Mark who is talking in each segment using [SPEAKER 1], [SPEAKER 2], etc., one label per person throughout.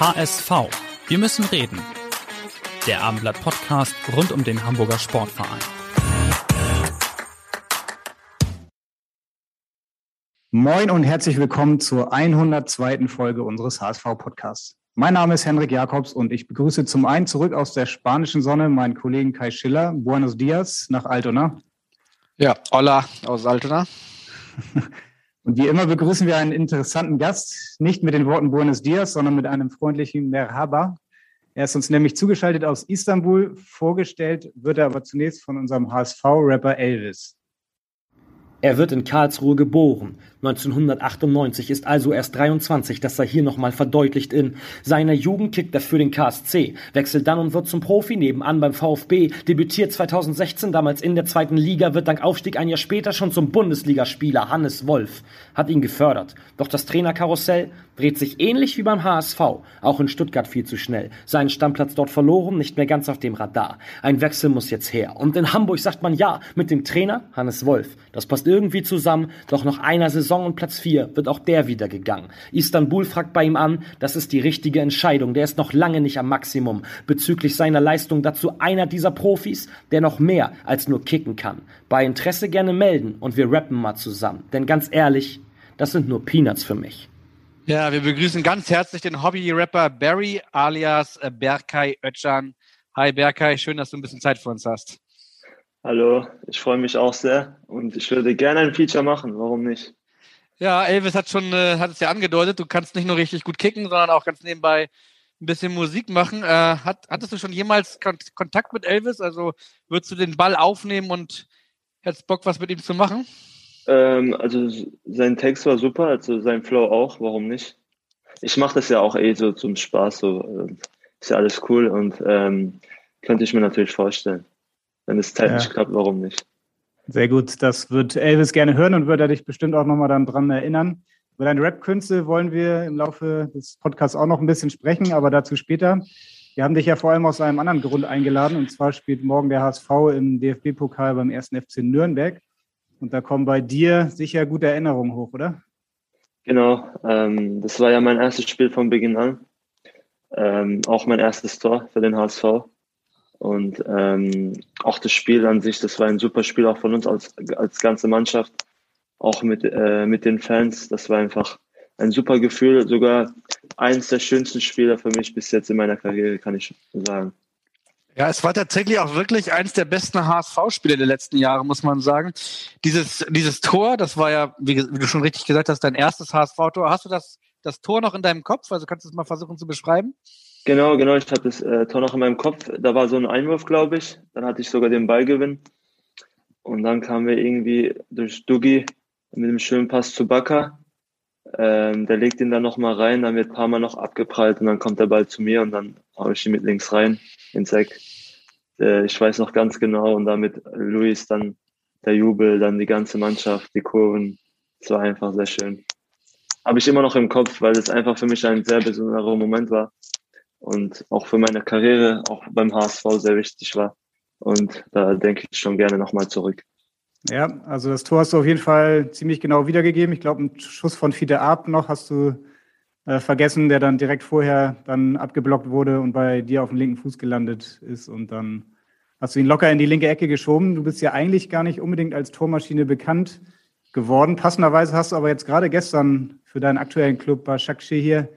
[SPEAKER 1] HSV. Wir müssen reden. Der Abendblatt Podcast rund um den Hamburger Sportverein.
[SPEAKER 2] Moin und herzlich willkommen zur 102. Folge unseres HSV Podcasts. Mein Name ist Henrik Jakobs und ich begrüße zum einen zurück aus der spanischen Sonne meinen Kollegen Kai Schiller. Buenos dias nach Altona.
[SPEAKER 3] Ja, hola aus Altona.
[SPEAKER 2] Und wie immer begrüßen wir einen interessanten Gast, nicht mit den Worten Buenos Dias, sondern mit einem freundlichen Merhaba. Er ist uns nämlich zugeschaltet aus Istanbul. Vorgestellt wird er aber zunächst von unserem HSV-Rapper Elvis.
[SPEAKER 4] Er wird in Karlsruhe geboren. 1998 ist also erst 23, das sei hier nochmal verdeutlicht in seiner Jugend kickt er für den KSC, wechselt dann und wird zum Profi, nebenan beim VfB, debütiert 2016 damals in der zweiten Liga, wird dank Aufstieg ein Jahr später schon zum Bundesligaspieler Hannes Wolf, hat ihn gefördert. Doch das Trainerkarussell dreht sich ähnlich wie beim HSV, auch in Stuttgart viel zu schnell. Seinen Stammplatz dort verloren, nicht mehr ganz auf dem Radar. Ein Wechsel muss jetzt her. Und in Hamburg sagt man ja, mit dem Trainer Hannes Wolf. Das passt irgendwie zusammen, doch noch einer Saison Saison und Platz 4 wird auch der wieder gegangen. Istanbul fragt bei ihm an, das ist die richtige Entscheidung. Der ist noch lange nicht am Maximum. Bezüglich seiner Leistung dazu einer dieser Profis, der noch mehr als nur kicken kann. Bei Interesse gerne melden und wir rappen mal zusammen. Denn ganz ehrlich, das sind nur Peanuts für mich.
[SPEAKER 3] Ja, wir begrüßen ganz herzlich den Hobby-Rapper Barry alias äh, Berkay Ötchan. Hi Berkay, schön, dass du ein bisschen Zeit für uns hast.
[SPEAKER 5] Hallo, ich freue mich auch sehr und ich würde gerne ein Feature machen, warum nicht?
[SPEAKER 3] Ja, Elvis hat schon, äh, hat es ja angedeutet, du kannst nicht nur richtig gut kicken, sondern auch ganz nebenbei ein bisschen Musik machen. Äh, hat, hattest du schon jemals Kontakt mit Elvis? Also würdest du den Ball aufnehmen und hättest Bock, was mit ihm zu machen?
[SPEAKER 5] Ähm, also sein Text war super, also sein Flow auch, warum nicht? Ich mache das ja auch eh so zum Spaß, so äh, ist ja alles cool und ähm, könnte ich mir natürlich vorstellen. Wenn es zeitlich ja. klappt, warum nicht?
[SPEAKER 2] Sehr gut, das wird Elvis gerne hören und wird er dich bestimmt auch nochmal dann dran erinnern. Über deine Rap-Künste wollen wir im Laufe des Podcasts auch noch ein bisschen sprechen, aber dazu später. Wir haben dich ja vor allem aus einem anderen Grund eingeladen und zwar spielt morgen der HSV im DFB-Pokal beim ersten FC Nürnberg. Und da kommen bei dir sicher gute Erinnerungen hoch, oder?
[SPEAKER 5] Genau, ähm, das war ja mein erstes Spiel von Beginn an. Ähm, auch mein erstes Tor für den HSV. Und ähm, auch das Spiel an sich, das war ein super Spiel auch von uns als, als ganze Mannschaft, auch mit, äh, mit den Fans. Das war einfach ein super Gefühl, sogar eines der schönsten Spiele für mich bis jetzt in meiner Karriere, kann ich sagen.
[SPEAKER 3] Ja, es war tatsächlich auch wirklich eines der besten HSV-Spiele der letzten Jahre, muss man sagen. Dieses, dieses Tor, das war ja, wie, wie du schon richtig gesagt hast, dein erstes HSV-Tor. Hast du das, das Tor noch in deinem Kopf? Also kannst du es mal versuchen zu beschreiben?
[SPEAKER 5] Genau, genau. Ich habe das äh, Tor noch in meinem Kopf. Da war so ein Einwurf, glaube ich. Dann hatte ich sogar den Ballgewinn. Und dann kamen wir irgendwie durch Dugi mit dem schönen Pass zu Baka. Ähm, der legt ihn dann nochmal rein, dann wird ein paar Mal noch abgeprallt und dann kommt der Ball zu mir und dann haue ich ihn mit links rein ins Eck. Äh, ich weiß noch ganz genau und damit Luis dann der Jubel, dann die ganze Mannschaft, die Kurven. Es war einfach sehr schön. Habe ich immer noch im Kopf, weil es einfach für mich ein sehr besonderer Moment war und auch für meine Karriere, auch beim HSV sehr wichtig war. Und da denke ich schon gerne nochmal zurück.
[SPEAKER 2] Ja, also das Tor hast du auf jeden Fall ziemlich genau wiedergegeben. Ich glaube, einen Schuss von Fiete Ab noch hast du äh, vergessen, der dann direkt vorher dann abgeblockt wurde und bei dir auf dem linken Fuß gelandet ist und dann hast du ihn locker in die linke Ecke geschoben. Du bist ja eigentlich gar nicht unbedingt als Tormaschine bekannt geworden. Passenderweise hast du aber jetzt gerade gestern für deinen aktuellen Club bei Shakshi hier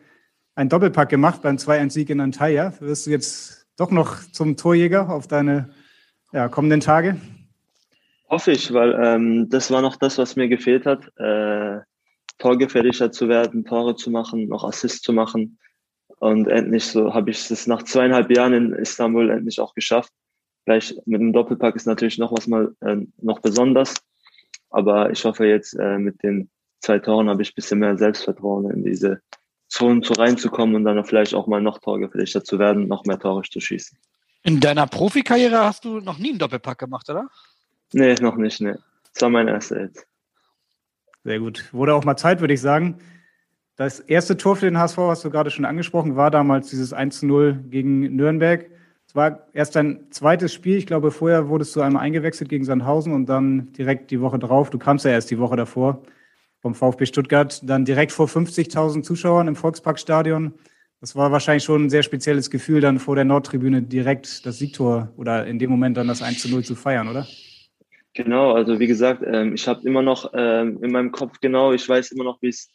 [SPEAKER 2] einen Doppelpack gemacht beim 2-1-Sieg in Antalya. Wirst du jetzt doch noch zum Torjäger auf deine ja, kommenden Tage?
[SPEAKER 5] Hoffe ich, weil ähm, das war noch das, was mir gefehlt hat. Äh, torgefährlicher zu werden, Tore zu machen, noch Assists zu machen. Und endlich so habe ich es nach zweieinhalb Jahren in Istanbul endlich auch geschafft. Gleich mit einem Doppelpack ist natürlich noch was mal äh, noch besonders. Aber ich hoffe jetzt äh, mit den zwei Toren habe ich ein bisschen mehr Selbstvertrauen in diese Zonen zu reinzukommen und dann vielleicht auch mal noch torgefährlicher zu werden, noch mehr Tore zu schießen.
[SPEAKER 3] In deiner Profikarriere hast du noch nie einen Doppelpack gemacht, oder?
[SPEAKER 5] Nee, noch nicht, nee. Das war mein erster jetzt.
[SPEAKER 2] Sehr gut. Wurde auch mal Zeit, würde ich sagen. Das erste Tor für den HSV, hast du gerade schon angesprochen, war damals dieses 1 zu 0 gegen Nürnberg. Es war erst dein zweites Spiel. Ich glaube, vorher wurdest du einmal eingewechselt gegen Sandhausen und dann direkt die Woche drauf. Du kamst ja erst die Woche davor vom VfB Stuttgart, dann direkt vor 50.000 Zuschauern im Volksparkstadion. Das war wahrscheinlich schon ein sehr spezielles Gefühl, dann vor der Nordtribüne direkt das Siegtor oder in dem Moment dann das 1 zu 0 zu feiern, oder?
[SPEAKER 5] Genau, also wie gesagt, ähm, ich habe immer noch ähm, in meinem Kopf genau, ich weiß immer noch, wie es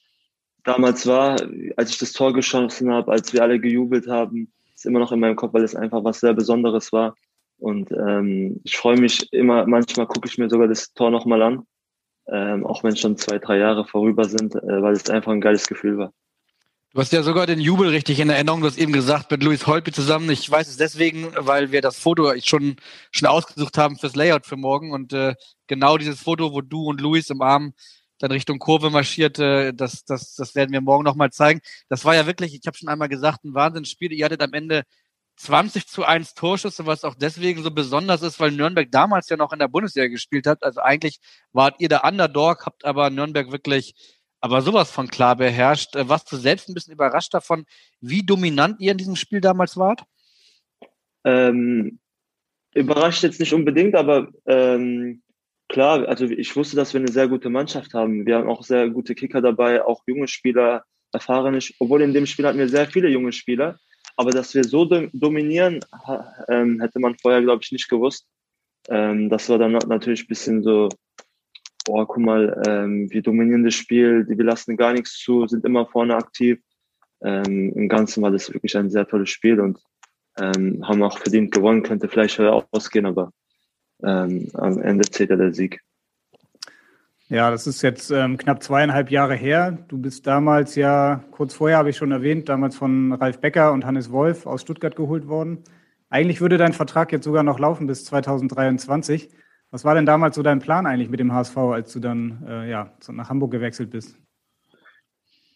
[SPEAKER 5] damals war, als ich das Tor geschossen habe, als wir alle gejubelt haben, ist immer noch in meinem Kopf, weil es einfach was sehr Besonderes war. Und ähm, ich freue mich immer, manchmal gucke ich mir sogar das Tor nochmal an, ähm, auch wenn schon zwei, drei Jahre vorüber sind, äh, weil es einfach ein geiles Gefühl war.
[SPEAKER 3] Du hast ja sogar den Jubel richtig in Erinnerung, du hast eben gesagt, mit Luis Holpi zusammen. Ich weiß es deswegen, weil wir das Foto schon, schon ausgesucht haben fürs Layout für morgen und äh, genau dieses Foto, wo du und Luis im Arm dann Richtung Kurve marschiert, äh, das, das, das werden wir morgen nochmal zeigen. Das war ja wirklich, ich habe schon einmal gesagt, ein Wahnsinnsspiel. Ihr hattet am Ende 20 zu 1 Torschüsse, was auch deswegen so besonders ist, weil Nürnberg damals ja noch in der Bundesliga gespielt hat. Also eigentlich wart ihr der Underdog, habt aber Nürnberg wirklich aber sowas von klar beherrscht. Äh, warst du selbst ein bisschen überrascht davon, wie dominant ihr in diesem Spiel damals wart?
[SPEAKER 5] Ähm, überrascht jetzt nicht unbedingt, aber ähm, klar, also ich wusste, dass wir eine sehr gute Mannschaft haben. Wir haben auch sehr gute Kicker dabei, auch junge Spieler, erfahrene, obwohl in dem Spiel hatten wir sehr viele junge Spieler. Aber dass wir so dominieren, ähm, hätte man vorher, glaube ich, nicht gewusst. Ähm, das war dann natürlich ein bisschen so oh, guck mal, ähm, wir dominieren das Spiel, wir lassen gar nichts zu, sind immer vorne aktiv. Im Ganzen war das wirklich ein sehr tolles Spiel und haben auch verdient gewonnen, könnte vielleicht ausgehen, aber am Ende zählt ja der Sieg.
[SPEAKER 2] Ja, das ist jetzt ähm, knapp zweieinhalb Jahre her. Du bist damals ja, kurz vorher habe ich schon erwähnt, damals von Ralf Becker und Hannes Wolf aus Stuttgart geholt worden. Eigentlich würde dein Vertrag jetzt sogar noch laufen bis 2023. Was war denn damals so dein Plan eigentlich mit dem HSV, als du dann äh, ja, nach Hamburg gewechselt bist?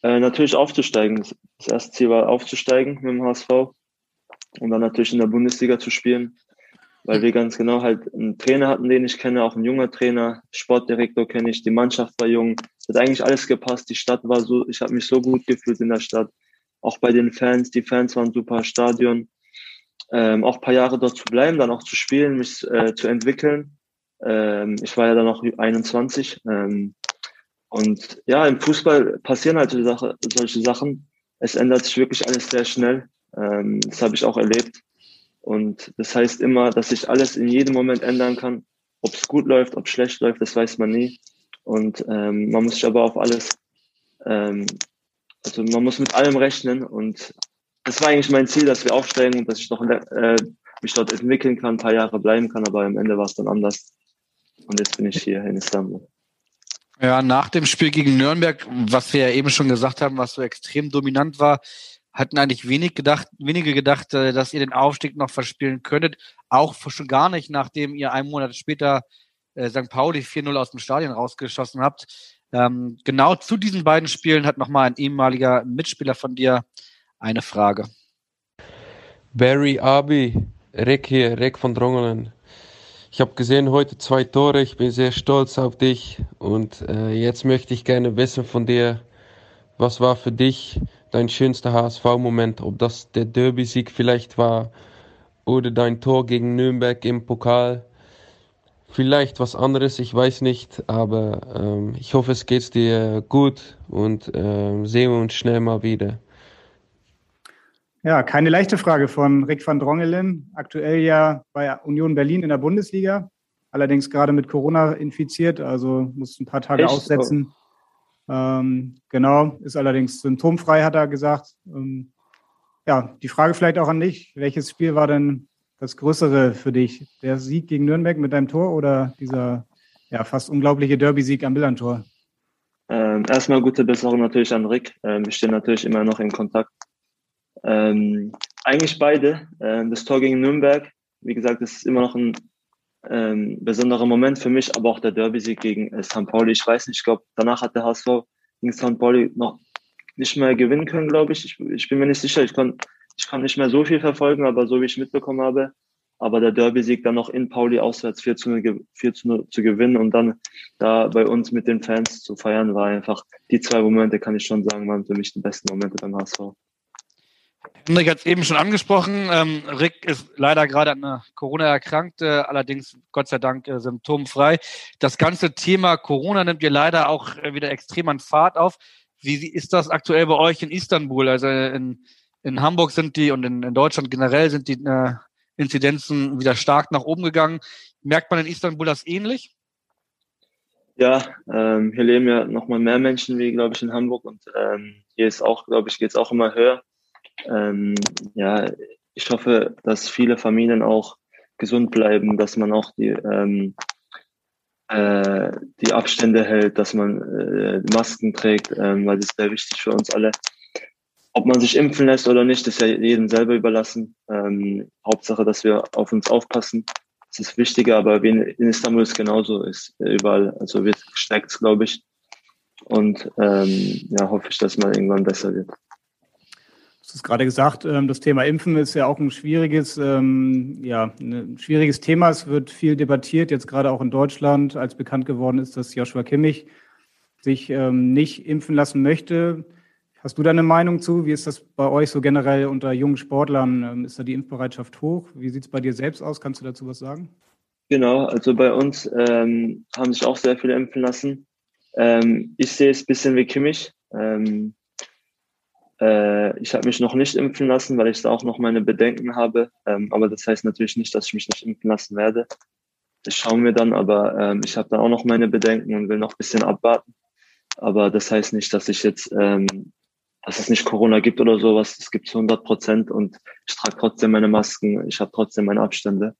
[SPEAKER 5] Äh, natürlich aufzusteigen. Das erste Ziel war aufzusteigen mit dem HSV und dann natürlich in der Bundesliga zu spielen, weil wir ganz genau halt einen Trainer hatten, den ich kenne, auch ein junger Trainer, Sportdirektor kenne ich, die Mannschaft war jung, hat eigentlich alles gepasst, die Stadt war so, ich habe mich so gut gefühlt in der Stadt, auch bei den Fans, die Fans waren super, Stadion, ähm, auch paar Jahre dort zu bleiben, dann auch zu spielen, mich äh, zu entwickeln ähm, ich war ja dann noch 21. Ähm, und ja, im Fußball passieren halt solche Sachen. Es ändert sich wirklich alles sehr schnell. Ähm, das habe ich auch erlebt. Und das heißt immer, dass sich alles in jedem Moment ändern kann. Ob es gut läuft, ob es schlecht läuft, das weiß man nie. Und ähm, man muss sich aber auf alles, ähm, also man muss mit allem rechnen. Und das war eigentlich mein Ziel, dass wir aufsteigen und dass ich noch äh, mich dort entwickeln kann, ein paar Jahre bleiben kann. Aber am Ende war es dann anders. Und jetzt bin ich hier in Istanbul.
[SPEAKER 3] Ja, nach dem Spiel gegen Nürnberg, was wir ja eben schon gesagt haben, was so extrem dominant war, hatten eigentlich wenig gedacht, wenige gedacht, äh, dass ihr den Aufstieg noch verspielen könntet. Auch schon gar nicht, nachdem ihr einen Monat später äh, St. Pauli 4-0 aus dem Stadion rausgeschossen habt. Ähm, genau zu diesen beiden Spielen hat nochmal ein ehemaliger Mitspieler von dir eine Frage.
[SPEAKER 6] Barry Abi, Rick hier, Rick von Drongelen. Ich habe gesehen heute zwei Tore. Ich bin sehr stolz auf dich. Und äh, jetzt möchte ich gerne wissen von dir, was war für dich dein schönster HSV-Moment? Ob das der Derby-Sieg vielleicht war oder dein Tor gegen Nürnberg im Pokal. Vielleicht was anderes, ich weiß nicht, aber ähm, ich hoffe, es geht dir gut und ähm, sehen wir uns schnell mal wieder.
[SPEAKER 2] Ja, keine leichte Frage von Rick van Drongelen, aktuell ja bei Union Berlin in der Bundesliga, allerdings gerade mit Corona infiziert, also muss ein paar Tage Echt? aussetzen. Ähm, genau, ist allerdings symptomfrei, hat er gesagt. Ähm, ja, die Frage vielleicht auch an dich. Welches Spiel war denn das Größere für dich? Der Sieg gegen Nürnberg mit deinem Tor oder dieser ja, fast unglaubliche Derby-Sieg am Millantor?
[SPEAKER 5] Ähm, erstmal gute Besserung natürlich an Rick. Ähm, wir stehen natürlich immer noch in Kontakt. Ähm, eigentlich beide. Ähm, das Tor gegen Nürnberg, wie gesagt, ist immer noch ein ähm, besonderer Moment für mich, aber auch der Derby-Sieg gegen äh, St. Pauli. Ich weiß nicht, ich glaube, danach hat der HSV gegen St. Pauli noch nicht mehr gewinnen können, glaube ich. ich. Ich bin mir nicht sicher. Ich kann, ich kann nicht mehr so viel verfolgen, aber so wie ich mitbekommen habe, aber der Derby-Sieg dann noch in Pauli auswärts 4 zu 0, 4 zu 0 zu gewinnen und dann da bei uns mit den Fans zu feiern, war einfach, die zwei Momente kann ich schon sagen, waren für mich die besten Momente beim HSV.
[SPEAKER 3] Henrik hat es eben schon angesprochen. Ähm, Rick ist leider gerade an Corona erkrankt, äh, allerdings Gott sei Dank äh, symptomfrei. Das ganze Thema Corona nimmt ihr leider auch äh, wieder extrem an Fahrt auf. Wie ist das aktuell bei euch in Istanbul? Also in, in Hamburg sind die und in, in Deutschland generell sind die äh, Inzidenzen wieder stark nach oben gegangen. Merkt man in Istanbul das ähnlich?
[SPEAKER 5] Ja, ähm, hier leben ja nochmal mehr Menschen wie, glaube ich, in Hamburg und ähm, hier ist auch, glaube ich, geht es auch immer höher. Ähm, ja, ich hoffe, dass viele Familien auch gesund bleiben, dass man auch die, ähm, äh, die Abstände hält, dass man äh, Masken trägt, ähm, weil das ist sehr wichtig für uns alle. Ob man sich impfen lässt oder nicht, ist ja jedem selber überlassen. Ähm, Hauptsache, dass wir auf uns aufpassen. Das ist wichtiger, aber wie in, Istanbul ist genauso, ist überall, also wird gesteckt, glaube ich. Und ähm, ja, hoffe ich, dass mal irgendwann besser wird.
[SPEAKER 2] Du hast gerade gesagt, ähm, das Thema Impfen ist ja auch ein schwieriges, ähm, ja, ein schwieriges Thema. Es wird viel debattiert, jetzt gerade auch in Deutschland, als bekannt geworden ist, dass Joshua Kimmich sich ähm, nicht impfen lassen möchte. Hast du da eine Meinung zu? Wie ist das bei euch so generell unter jungen Sportlern? Ist da die Impfbereitschaft hoch? Wie sieht es bei dir selbst aus? Kannst du dazu was sagen?
[SPEAKER 5] Genau, also bei uns ähm, haben sich auch sehr viele impfen lassen. Ähm, ich sehe es ein bisschen wie Kimmich. Ähm, äh, ich habe mich noch nicht impfen lassen, weil ich da auch noch meine Bedenken habe. Ähm, aber das heißt natürlich nicht, dass ich mich nicht impfen lassen werde. Das schauen wir dann, aber ähm, ich habe da auch noch meine Bedenken und will noch ein bisschen abwarten. Aber das heißt nicht, dass ich jetzt ähm, dass es nicht Corona gibt oder sowas. Es gibt 100 Prozent und ich trage trotzdem meine Masken, ich habe trotzdem meine Abstände.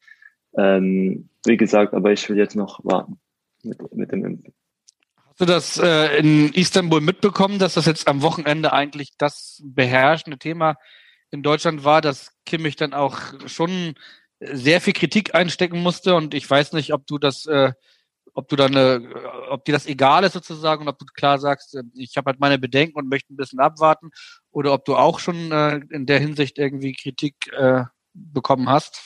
[SPEAKER 5] Ähm, wie gesagt, aber ich will jetzt noch warten mit, mit dem Impfen.
[SPEAKER 3] Hast du das äh, in Istanbul mitbekommen, dass das jetzt am Wochenende eigentlich das beherrschende Thema in Deutschland war, dass Kimmich dann auch schon sehr viel Kritik einstecken musste und ich weiß nicht, ob du das äh, ob du dann, äh, ob dir das egal ist sozusagen und ob du klar sagst, äh, ich habe halt meine Bedenken und möchte ein bisschen abwarten, oder ob du auch schon äh, in der Hinsicht irgendwie Kritik äh, bekommen hast?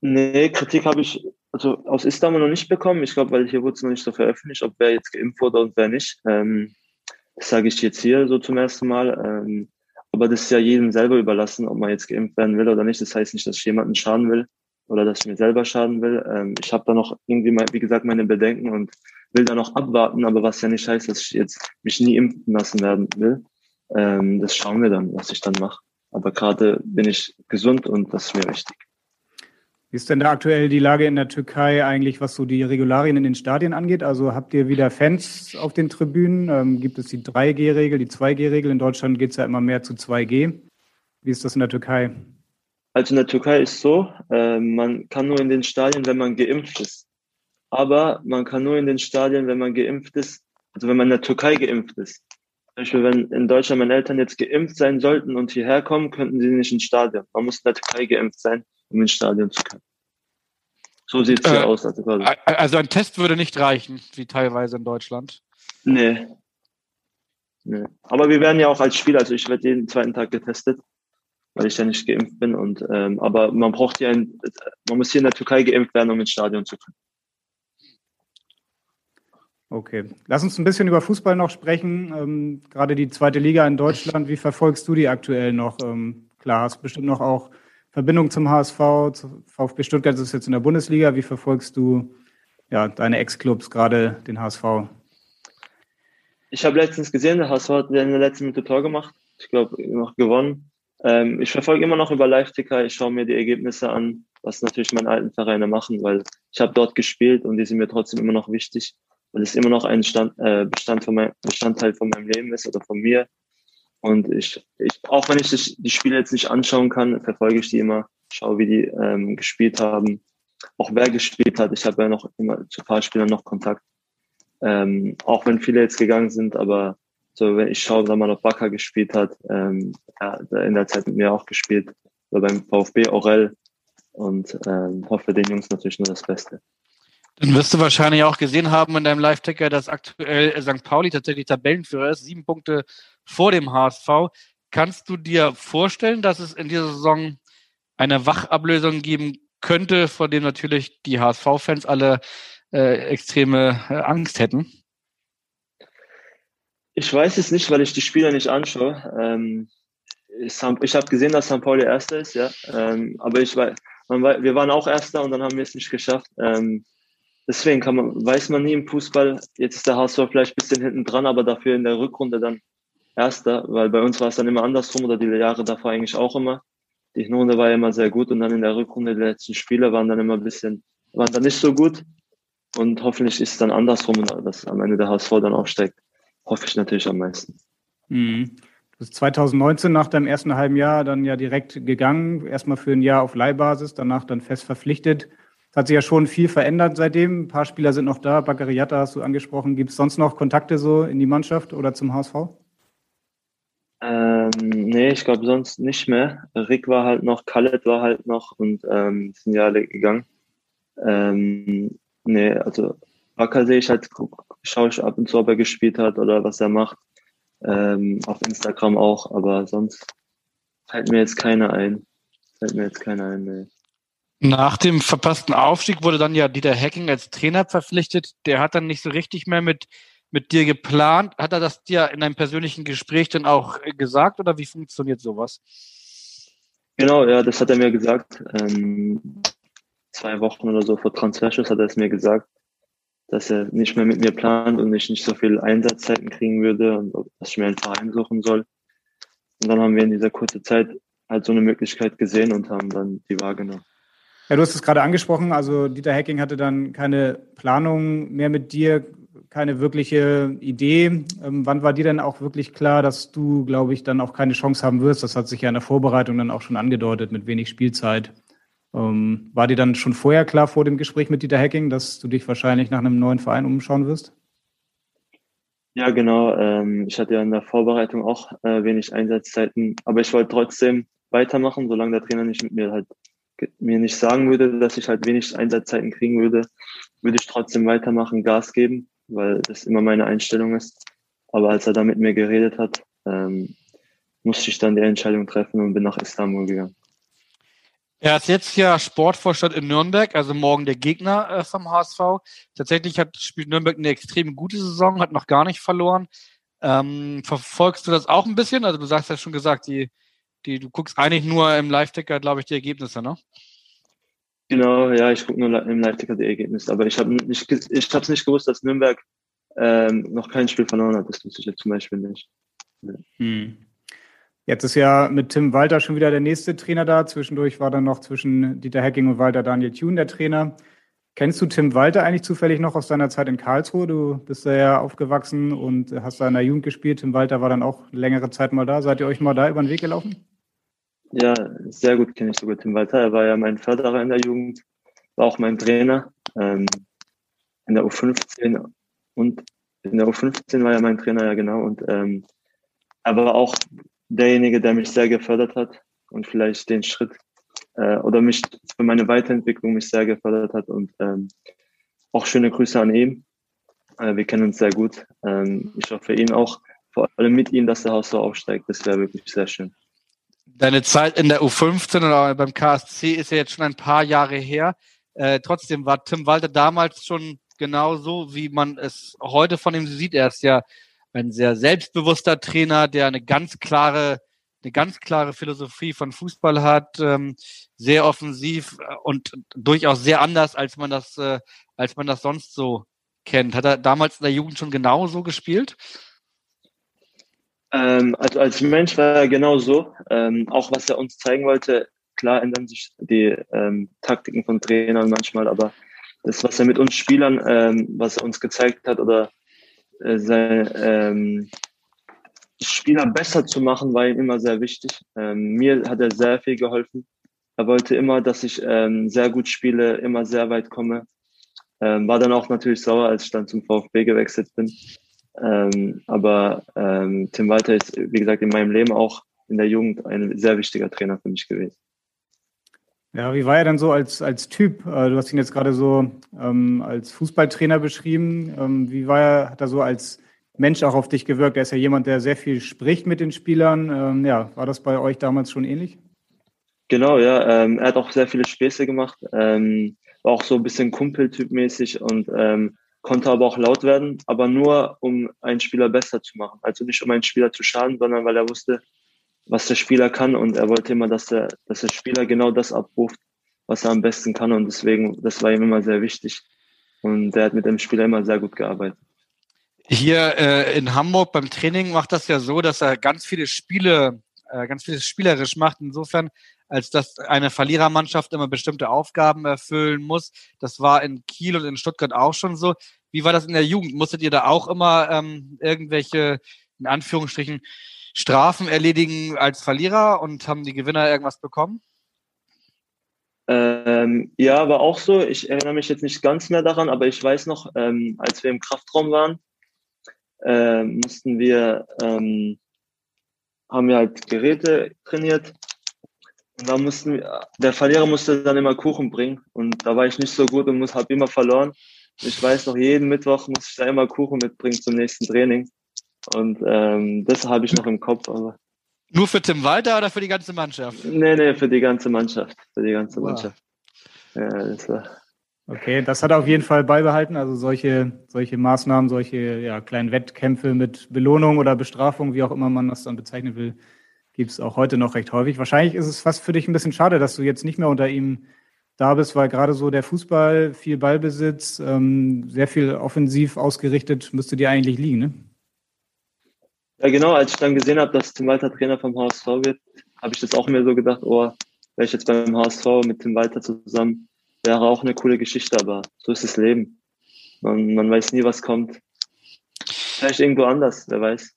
[SPEAKER 5] Nee, Kritik habe ich also aus Istanbul noch nicht bekommen. Ich glaube, weil hier wurde es noch nicht so veröffentlicht, ob wer jetzt geimpft wurde und wer nicht. Ähm, das sage ich jetzt hier so zum ersten Mal. Ähm, aber das ist ja jedem selber überlassen, ob man jetzt geimpft werden will oder nicht. Das heißt nicht, dass ich jemanden schaden will oder dass ich mir selber schaden will. Ähm, ich habe da noch irgendwie, mal, wie gesagt, meine Bedenken und will da noch abwarten, aber was ja nicht heißt, dass ich jetzt mich nie impfen lassen werden will. Ähm, das schauen wir dann, was ich dann mache. Aber gerade bin ich gesund und das ist mir wichtig.
[SPEAKER 2] Wie ist denn da aktuell die Lage in der Türkei eigentlich, was so die Regularien in den Stadien angeht? Also habt ihr wieder Fans auf den Tribünen? Ähm, gibt es die 3G-Regel, die 2G-Regel? In Deutschland geht es ja immer mehr zu 2G. Wie ist das in der Türkei?
[SPEAKER 5] Also in der Türkei ist so, äh, man kann nur in den Stadien, wenn man geimpft ist. Aber man kann nur in den Stadien, wenn man geimpft ist, also wenn man in der Türkei geimpft ist. Zum Beispiel, wenn in Deutschland meine Eltern jetzt geimpft sein sollten und hierher kommen, könnten sie nicht ins Stadion. Man muss in der Türkei geimpft sein, um ins Stadion zu können. So sieht es hier äh, aus.
[SPEAKER 3] Also, also ein Test würde nicht reichen, wie teilweise in Deutschland.
[SPEAKER 5] Nee. nee. Aber wir werden ja auch als Spieler, also ich werde jeden zweiten Tag getestet weil ich ja nicht geimpft bin. Und ähm, aber man braucht ja, ein, man muss hier in der Türkei geimpft werden, um ins Stadion zu können.
[SPEAKER 2] Okay, lass uns ein bisschen über Fußball noch sprechen. Ähm, gerade die zweite Liga in Deutschland, wie verfolgst du die aktuell noch? Ähm, klar, hast bestimmt noch auch Verbindung zum HSV, zu VfB Stuttgart ist jetzt in der Bundesliga. Wie verfolgst du ja, deine Ex-Clubs, gerade den HSV?
[SPEAKER 5] Ich habe letztens gesehen, der HSV hat in der letzten Minute Tor gemacht. Ich glaube, noch gewonnen. Ähm, ich verfolge immer noch über Live-Ticker, ich schaue mir die Ergebnisse an, was natürlich meine alten Vereine machen, weil ich habe dort gespielt und die sind mir trotzdem immer noch wichtig, weil es immer noch ein Stand, äh, Bestand von mein, Bestandteil von meinem Leben ist oder von mir. Und ich, ich auch wenn ich die Spiele jetzt nicht anschauen kann, verfolge ich die immer, schaue, wie die ähm, gespielt haben, auch wer gespielt hat. Ich habe ja noch immer zu ein paar Spielern noch Kontakt. Ähm, auch wenn viele jetzt gegangen sind, aber so, wenn ich schaue, wenn man auf Wacker gespielt hat, ähm, ja, in der Zeit mit mir auch gespielt, so beim VfB Orel und ähm, hoffe den Jungs natürlich nur das Beste.
[SPEAKER 3] Dann wirst du wahrscheinlich auch gesehen haben in deinem Live-Ticker, dass aktuell St. Pauli tatsächlich Tabellenführer ist, sieben Punkte vor dem HSV. Kannst du dir vorstellen, dass es in dieser Saison eine Wachablösung geben könnte, vor dem natürlich die HSV-Fans alle äh, extreme äh, Angst hätten?
[SPEAKER 5] Ich weiß es nicht, weil ich die Spieler nicht anschaue. Ähm, ich, habe gesehen, dass St. Pauli Erster ist, ja. Ähm, aber ich weiß, man, wir waren auch Erster und dann haben wir es nicht geschafft. Ähm, deswegen man, weiß man nie im Fußball. Jetzt ist der HSV vielleicht ein bisschen hinten dran, aber dafür in der Rückrunde dann Erster, weil bei uns war es dann immer andersrum oder die Jahre davor eigentlich auch immer. Die Hinrunde war ja immer sehr gut und dann in der Rückrunde die letzten Spiele waren dann immer ein bisschen, waren dann nicht so gut. Und hoffentlich ist es dann andersrum, dass am Ende der HSV dann aufsteigt. Hoffe ich natürlich am meisten.
[SPEAKER 2] Mhm. Du bist 2019 nach deinem ersten halben Jahr dann ja direkt gegangen. Erstmal für ein Jahr auf Leihbasis, danach dann fest verpflichtet. Es hat sich ja schon viel verändert seitdem. Ein paar Spieler sind noch da. Baccariata hast du angesprochen. Gibt es sonst noch Kontakte so in die Mannschaft oder zum HSV?
[SPEAKER 5] Ähm, nee, ich glaube sonst nicht mehr. Rick war halt noch, Khaled war halt noch und ähm, sind ja alle gegangen. Ähm, nee, also Wacker sehe ich halt, schaue ich ab und zu, ob er gespielt hat oder was er macht. Ähm, auf Instagram auch, aber sonst fällt mir jetzt keiner ein. Fällt mir jetzt keiner ein, nee.
[SPEAKER 3] Nach dem verpassten Aufstieg wurde dann ja Dieter Hacking als Trainer verpflichtet. Der hat dann nicht so richtig mehr mit mit dir geplant? Hat er das dir in einem persönlichen Gespräch dann auch gesagt oder wie funktioniert sowas?
[SPEAKER 5] Genau, ja, das hat er mir gesagt. Ähm, zwei Wochen oder so vor Transferschuss hat er es mir gesagt, dass er nicht mehr mit mir plant und ich nicht so viel Einsatzzeiten kriegen würde und dass ich mir einen Verein suchen soll. Und dann haben wir in dieser kurzen Zeit halt so eine Möglichkeit gesehen und haben dann die wahrgenommen.
[SPEAKER 2] Ja, du hast es gerade angesprochen. Also Dieter Hacking hatte dann keine Planung mehr mit dir keine wirkliche Idee. Ähm, wann war dir denn auch wirklich klar, dass du, glaube ich, dann auch keine Chance haben wirst? Das hat sich ja in der Vorbereitung dann auch schon angedeutet mit wenig Spielzeit. Ähm, war dir dann schon vorher klar vor dem Gespräch mit Dieter Hacking, dass du dich wahrscheinlich nach einem neuen Verein umschauen wirst?
[SPEAKER 5] Ja, genau. Ähm, ich hatte ja in der Vorbereitung auch äh, wenig Einsatzzeiten, aber ich wollte trotzdem weitermachen, solange der Trainer nicht mit mir halt mir nicht sagen würde, dass ich halt wenig Einsatzzeiten kriegen würde, würde ich trotzdem weitermachen, Gas geben weil das immer meine Einstellung ist. Aber als er da mit mir geredet hat, ähm, musste ich dann die Entscheidung treffen und bin nach Istanbul gegangen.
[SPEAKER 3] Er ist jetzt ja Sportvorstand in Nürnberg, also morgen der Gegner äh, vom HSV. Tatsächlich hat, spielt Nürnberg eine extrem gute Saison, hat noch gar nicht verloren. Ähm, verfolgst du das auch ein bisschen? Also du sagst ja schon gesagt, die, die, du guckst eigentlich nur im Live-Ticker, glaube ich, die Ergebnisse, ne?
[SPEAKER 5] Genau, ja, ich gucke nur im Live-Ticker die Ergebnisse. Aber ich habe nicht, ich hab's nicht gewusst, dass Nürnberg ähm, noch kein Spiel verloren hat. Das wusste ich jetzt zum Beispiel nicht. Ja. Hm.
[SPEAKER 2] Jetzt ist ja mit Tim Walter schon wieder der nächste Trainer da. Zwischendurch war dann noch zwischen Dieter Hecking und Walter Daniel Thune der Trainer. Kennst du Tim Walter eigentlich zufällig noch aus deiner Zeit in Karlsruhe? Du bist da ja aufgewachsen und hast da in der Jugend gespielt. Tim Walter war dann auch längere Zeit mal da. Seid ihr euch mal da über den Weg gelaufen?
[SPEAKER 5] Ja, sehr gut kenne ich sogar Tim Walter. Er war ja mein Förderer in der Jugend, war auch mein Trainer ähm, in der U15 und in der U15 war er mein Trainer, ja genau. Und ähm, er war auch derjenige, der mich sehr gefördert hat und vielleicht den Schritt äh, oder mich für meine Weiterentwicklung mich sehr gefördert hat. Und ähm, auch schöne Grüße an ihn. Äh, wir kennen uns sehr gut. Ähm, ich hoffe ihn auch, vor allem mit ihm, dass der Haus so aufsteigt. Das wäre wirklich sehr schön.
[SPEAKER 3] Deine Zeit in der U15 oder beim KSC ist ja jetzt schon ein paar Jahre her. Äh, trotzdem war Tim Walter damals schon genauso, wie man es heute von ihm sieht. Er ist ja ein sehr selbstbewusster Trainer, der eine ganz klare, eine ganz klare Philosophie von Fußball hat, ähm, sehr offensiv und durchaus sehr anders, als man das, äh, als man das sonst so kennt. Hat er damals in der Jugend schon genauso gespielt?
[SPEAKER 5] Ähm, also als Mensch war er genau so. Ähm, auch was er uns zeigen wollte, klar ändern sich die ähm, Taktiken von Trainern manchmal, aber das, was er mit uns Spielern, ähm, was er uns gezeigt hat oder äh, seine ähm, Spieler besser zu machen, war ihm immer sehr wichtig. Ähm, mir hat er sehr viel geholfen. Er wollte immer, dass ich ähm, sehr gut spiele, immer sehr weit komme. Ähm, war dann auch natürlich sauer, als ich dann zum VfB gewechselt bin. Ähm, aber ähm, Tim Walter ist, wie gesagt, in meinem Leben auch in der Jugend ein sehr wichtiger Trainer für mich gewesen.
[SPEAKER 2] Ja, wie war er denn so als, als Typ? Äh, du hast ihn jetzt gerade so ähm, als Fußballtrainer beschrieben. Ähm, wie war er, hat er so als Mensch auch auf dich gewirkt? Er ist ja jemand, der sehr viel spricht mit den Spielern. Ähm, ja, war das bei euch damals schon ähnlich?
[SPEAKER 5] Genau, ja. Ähm, er hat auch sehr viele Späße gemacht. War auch so ein bisschen Kumpeltyp-mäßig und ähm, konnte aber auch laut werden, aber nur um einen Spieler besser zu machen. Also nicht um einen Spieler zu schaden, sondern weil er wusste, was der Spieler kann und er wollte immer, dass der, dass der Spieler genau das abruft, was er am besten kann und deswegen, das war ihm immer sehr wichtig und er hat mit dem Spieler immer sehr gut gearbeitet.
[SPEAKER 3] Hier äh, in Hamburg beim Training macht das ja so, dass er ganz viele Spiele, äh, ganz vieles spielerisch macht. Insofern, als dass eine Verlierermannschaft immer bestimmte Aufgaben erfüllen muss. Das war in Kiel und in Stuttgart auch schon so. Wie war das in der Jugend? Musstet ihr da auch immer ähm, irgendwelche, in Anführungsstrichen, Strafen erledigen als Verlierer und haben die Gewinner irgendwas bekommen?
[SPEAKER 5] Ähm, ja, war auch so. Ich erinnere mich jetzt nicht ganz mehr daran, aber ich weiß noch, ähm, als wir im Kraftraum waren, äh, mussten wir, ähm, haben wir halt Geräte trainiert. Und da mussten wir, der Verlierer musste dann immer Kuchen bringen. Und da war ich nicht so gut und muss, habe immer verloren. Ich weiß noch, jeden Mittwoch muss ich da immer Kuchen mitbringen zum nächsten Training. Und ähm, das habe ich noch im Kopf. Aber
[SPEAKER 3] Nur für Tim Walter oder für die ganze Mannschaft?
[SPEAKER 5] Nee, nee, für die ganze Mannschaft. Für die ganze wow. Mannschaft. Ja,
[SPEAKER 2] das war. Okay, das hat er auf jeden Fall beibehalten. Also solche, solche Maßnahmen, solche ja, kleinen Wettkämpfe mit Belohnung oder Bestrafung, wie auch immer man das dann bezeichnen will, gibt es auch heute noch recht häufig. Wahrscheinlich ist es fast für dich ein bisschen schade, dass du jetzt nicht mehr unter ihm da bist, weil gerade so der Fußball, viel Ballbesitz, ähm, sehr viel offensiv ausgerichtet, müsste dir eigentlich liegen, ne?
[SPEAKER 5] Ja, genau, als ich dann gesehen habe, dass Tim Walter Trainer vom HSV wird, habe ich das auch mir so gedacht, oh, wäre ich jetzt beim HSV mit Tim Walter zusammen, wäre auch eine coole Geschichte, aber so ist das Leben. Man, man weiß nie, was kommt. Vielleicht irgendwo anders, wer weiß.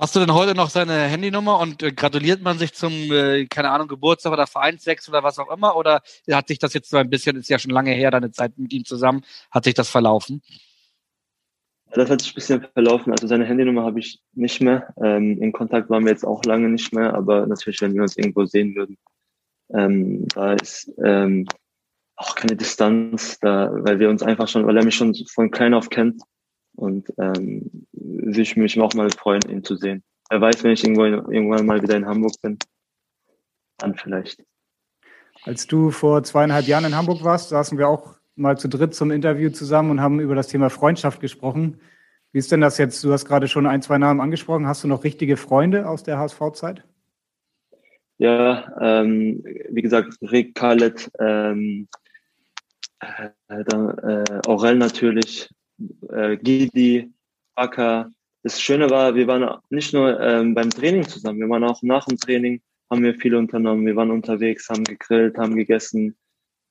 [SPEAKER 3] Hast du denn heute noch seine Handynummer und äh, gratuliert man sich zum, äh, keine Ahnung, Geburtstag oder Vereinssex oder was auch immer? Oder hat sich das jetzt so ein bisschen, ist ja schon lange her, deine Zeit mit ihm zusammen, hat sich das verlaufen?
[SPEAKER 5] Das hat sich ein bisschen verlaufen. Also seine Handynummer habe ich nicht mehr. Ähm, in Kontakt waren wir jetzt auch lange nicht mehr, aber natürlich, wenn wir uns irgendwo sehen würden, ähm, da ist ähm, auch keine Distanz, da, weil wir uns einfach schon, weil er mich schon von klein auf kennt und ähm, ich mich auch mal freuen, ihn zu sehen. Er weiß, wenn ich irgendwo, irgendwann mal wieder in Hamburg bin, dann vielleicht.
[SPEAKER 2] Als du vor zweieinhalb Jahren in Hamburg warst, saßen wir auch mal zu dritt zum Interview zusammen und haben über das Thema Freundschaft gesprochen. Wie ist denn das jetzt? Du hast gerade schon ein, zwei Namen angesprochen. Hast du noch richtige Freunde aus der HSV-Zeit?
[SPEAKER 5] Ja, ähm, wie gesagt, Rick Khaled, ähm, äh, dann, äh, Aurel natürlich, äh, Gidi, Baka. Das Schöne war, wir waren nicht nur ähm, beim Training zusammen, wir waren auch nach dem Training, haben wir viel unternommen. Wir waren unterwegs, haben gegrillt, haben gegessen,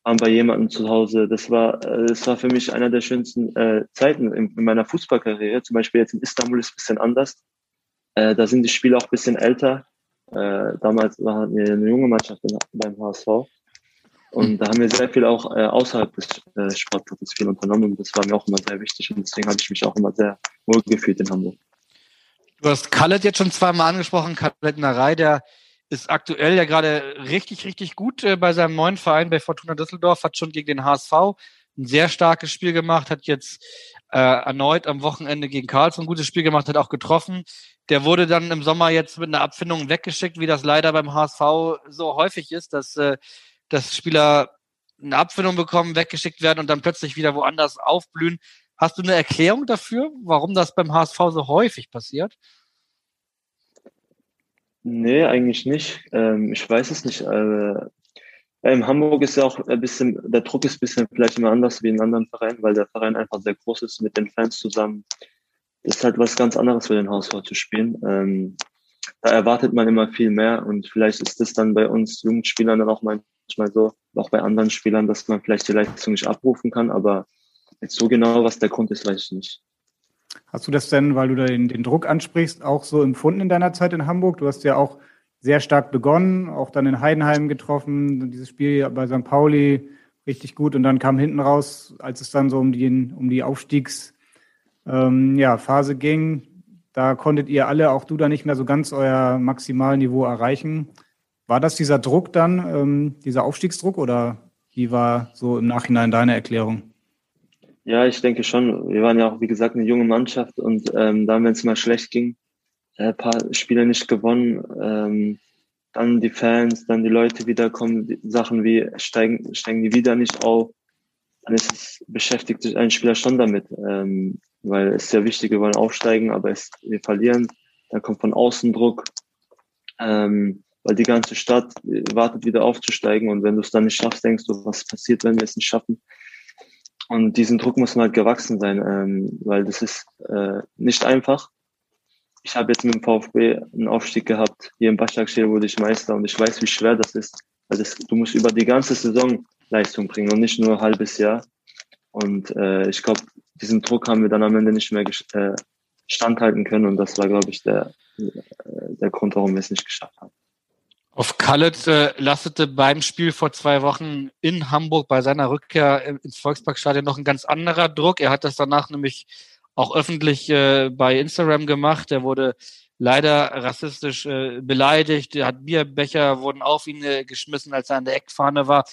[SPEAKER 5] waren bei jemandem zu Hause. Das war, äh, das war für mich einer der schönsten äh, Zeiten in, in meiner Fußballkarriere. Zum Beispiel jetzt in Istanbul ist es ein bisschen anders. Äh, da sind die Spiele auch ein bisschen älter. Äh, damals wir eine junge Mannschaft beim HSV. Und da haben wir sehr viel auch äh, außerhalb des äh, Sportplatzes viel unternommen. Und das war mir auch immer sehr wichtig. Und deswegen habe ich mich auch immer sehr wohl gefühlt in Hamburg.
[SPEAKER 3] Du hast Khaled jetzt schon zweimal angesprochen, Khaled Narei, der ist aktuell ja gerade richtig, richtig gut äh, bei seinem neuen Verein bei Fortuna Düsseldorf, hat schon gegen den HSV ein sehr starkes Spiel gemacht, hat jetzt äh, erneut am Wochenende gegen Karlsruhe ein gutes Spiel gemacht, hat auch getroffen. Der wurde dann im Sommer jetzt mit einer Abfindung weggeschickt, wie das leider beim HSV so häufig ist, dass, äh, dass Spieler eine Abfindung bekommen, weggeschickt werden und dann plötzlich wieder woanders aufblühen. Hast du eine Erklärung dafür, warum das beim HSV so häufig passiert?
[SPEAKER 5] Nee, eigentlich nicht. Ähm, ich weiß es nicht. Äh, in Hamburg ist ja auch ein bisschen, der Druck ist ein bisschen vielleicht immer anders wie in anderen Vereinen, weil der Verein einfach sehr groß ist mit den Fans zusammen. Das ist halt was ganz anderes für den HSV zu spielen. Ähm, da erwartet man immer viel mehr und vielleicht ist das dann bei uns Jugendspielern dann auch manchmal so, auch bei anderen Spielern, dass man vielleicht die Leistung nicht abrufen kann, aber jetzt so genau, was der Grund ist, weiß ich nicht.
[SPEAKER 2] Hast du das denn, weil du da den, den, Druck ansprichst, auch so empfunden in deiner Zeit in Hamburg? Du hast ja auch sehr stark begonnen, auch dann in Heidenheim getroffen, dieses Spiel bei St. Pauli richtig gut und dann kam hinten raus, als es dann so um die, um die Aufstiegsphase ähm, ja, ging, da konntet ihr alle, auch du da nicht mehr so ganz euer Maximalniveau erreichen. War das dieser Druck dann, ähm, dieser Aufstiegsdruck oder wie war so im Nachhinein deine Erklärung?
[SPEAKER 5] Ja, ich denke schon. Wir waren ja auch, wie gesagt, eine junge Mannschaft und ähm, dann, wenn es mal schlecht ging, ein äh, paar Spiele nicht gewonnen, ähm, dann die Fans, dann die Leute wiederkommen, Sachen wie steigen, steigen die wieder nicht auf, dann ist es, beschäftigt sich ein Spieler schon damit, ähm, weil es ist ja wichtig, wir wollen aufsteigen, aber es, wir verlieren, dann kommt von außen Druck, ähm, weil die ganze Stadt wartet wieder aufzusteigen und wenn du es dann nicht schaffst, denkst du, was passiert, wenn wir es nicht schaffen? Und diesen Druck muss man halt gewachsen sein, ähm, weil das ist äh, nicht einfach ich habe jetzt mit dem VfB einen Aufstieg gehabt. Hier im Başakşehir wurde ich Meister und ich weiß, wie schwer das ist. Weil das, du musst über die ganze Saison Leistung bringen und nicht nur ein halbes Jahr. Und äh, ich glaube, diesen Druck haben wir dann am Ende nicht mehr äh, standhalten können und das war, glaube ich, der, äh, der Grund, warum wir es nicht geschafft haben.
[SPEAKER 3] Auf Khaled äh, lastete beim Spiel vor zwei Wochen in Hamburg bei seiner Rückkehr ins Volksparkstadion noch ein ganz anderer Druck. Er hat das danach nämlich auch öffentlich äh, bei Instagram gemacht. Er wurde leider rassistisch äh, beleidigt. Er hat Bierbecher wurden auf ihn äh, geschmissen, als er an der Eckfahne war.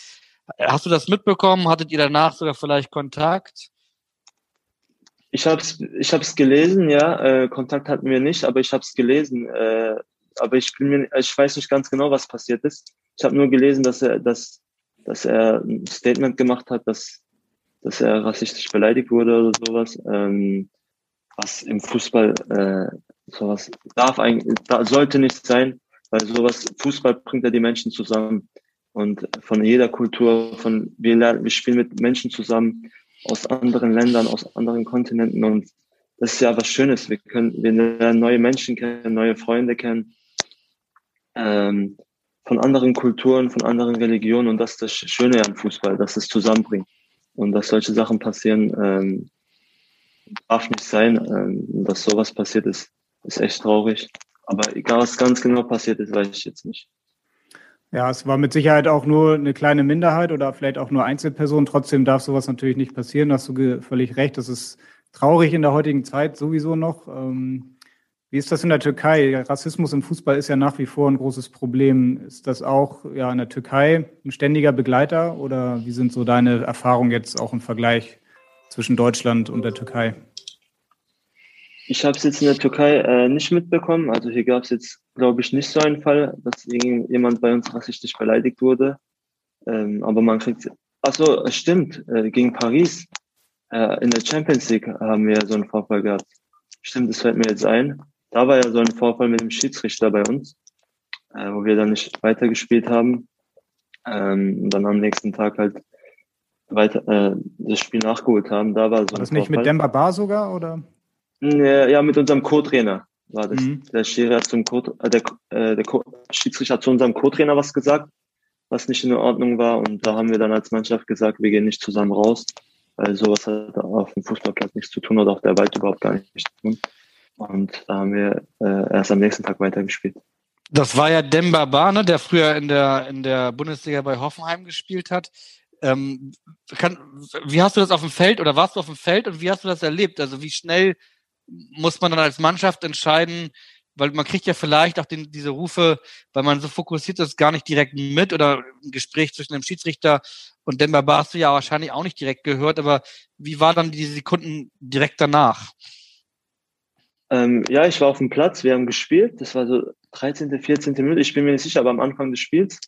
[SPEAKER 3] Hast du das mitbekommen? Hattet ihr danach sogar vielleicht Kontakt?
[SPEAKER 5] Ich habe es ich gelesen, ja. Äh, Kontakt hatten wir nicht, aber ich habe es gelesen. Aber ich bin mir, ich weiß nicht ganz genau, was passiert ist. Ich habe nur gelesen, dass er, dass, dass er ein Statement gemacht hat, dass dass er rassistisch beleidigt wurde oder sowas. Ähm, was im Fußball äh, sowas darf eigentlich, da sollte nicht sein, weil sowas Fußball bringt ja die Menschen zusammen und von jeder Kultur, von wir lernen, wir spielen mit Menschen zusammen aus anderen Ländern, aus anderen Kontinenten und das ist ja was Schönes. Wir können, wir lernen neue Menschen kennen, neue Freunde kennen, ähm, von anderen Kulturen, von anderen Religionen und das ist das Schöne an Fußball, dass es zusammenbringt und dass solche Sachen passieren, ähm, darf nicht sein. Ähm, dass sowas passiert ist, ist echt traurig. Aber egal, was ganz genau passiert ist, weiß ich jetzt nicht.
[SPEAKER 2] Ja, es war mit Sicherheit auch nur eine kleine Minderheit oder vielleicht auch nur Einzelpersonen. Trotzdem darf sowas natürlich nicht passieren. Da hast du völlig recht. Das ist traurig in der heutigen Zeit sowieso noch. Ähm, wie ist das in der Türkei? Rassismus im Fußball ist ja nach wie vor ein großes Problem. Ist das auch ja, in der Türkei ein ständiger Begleiter oder wie sind so deine Erfahrungen jetzt auch im Vergleich zwischen Deutschland und der Türkei?
[SPEAKER 5] Ich habe es jetzt in der Türkei äh, nicht mitbekommen. Also hier gab es jetzt, glaube ich, nicht so einen Fall, dass jemand bei uns rassistisch beleidigt wurde. Ähm, aber man kriegt, also stimmt, äh, gegen Paris äh, in der Champions League haben wir so einen Vorfall gehabt. Stimmt, das fällt mir jetzt ein. Da war ja so ein Vorfall mit dem Schiedsrichter bei uns, äh, wo wir dann nicht weitergespielt haben. Ähm, und dann am nächsten Tag halt weiter äh, das Spiel nachgeholt haben. Da war so.
[SPEAKER 2] War das nicht mit Demba Bar sogar oder?
[SPEAKER 5] Ja, mit unserem Co-Trainer war das. Mhm. Der Schiri hat zum Co äh, der, äh, der Co Schiedsrichter hat zu unserem Co-Trainer was gesagt, was nicht in Ordnung war. Und da haben wir dann als Mannschaft gesagt, wir gehen nicht zusammen raus, weil sowas hat auf dem Fußballplatz nichts zu tun oder auf der Welt überhaupt gar nichts zu tun. Und da haben wir äh, erst am nächsten Tag weitergespielt.
[SPEAKER 3] Das war ja Demba ne, der früher in der, in der Bundesliga bei Hoffenheim gespielt hat. Ähm, kann, wie hast du das auf dem Feld oder warst du auf dem Feld und wie hast du das erlebt? Also wie schnell muss man dann als Mannschaft entscheiden, weil man kriegt ja vielleicht auch den, diese Rufe, weil man so fokussiert ist, gar nicht direkt mit oder ein Gespräch zwischen dem Schiedsrichter und Bar hast du ja wahrscheinlich auch nicht direkt gehört, aber wie war dann diese Sekunden direkt danach?
[SPEAKER 5] Ähm, ja, ich war auf dem Platz, wir haben gespielt, das war so 13., 14. Minute, ich bin mir nicht sicher, aber am Anfang des Spiels.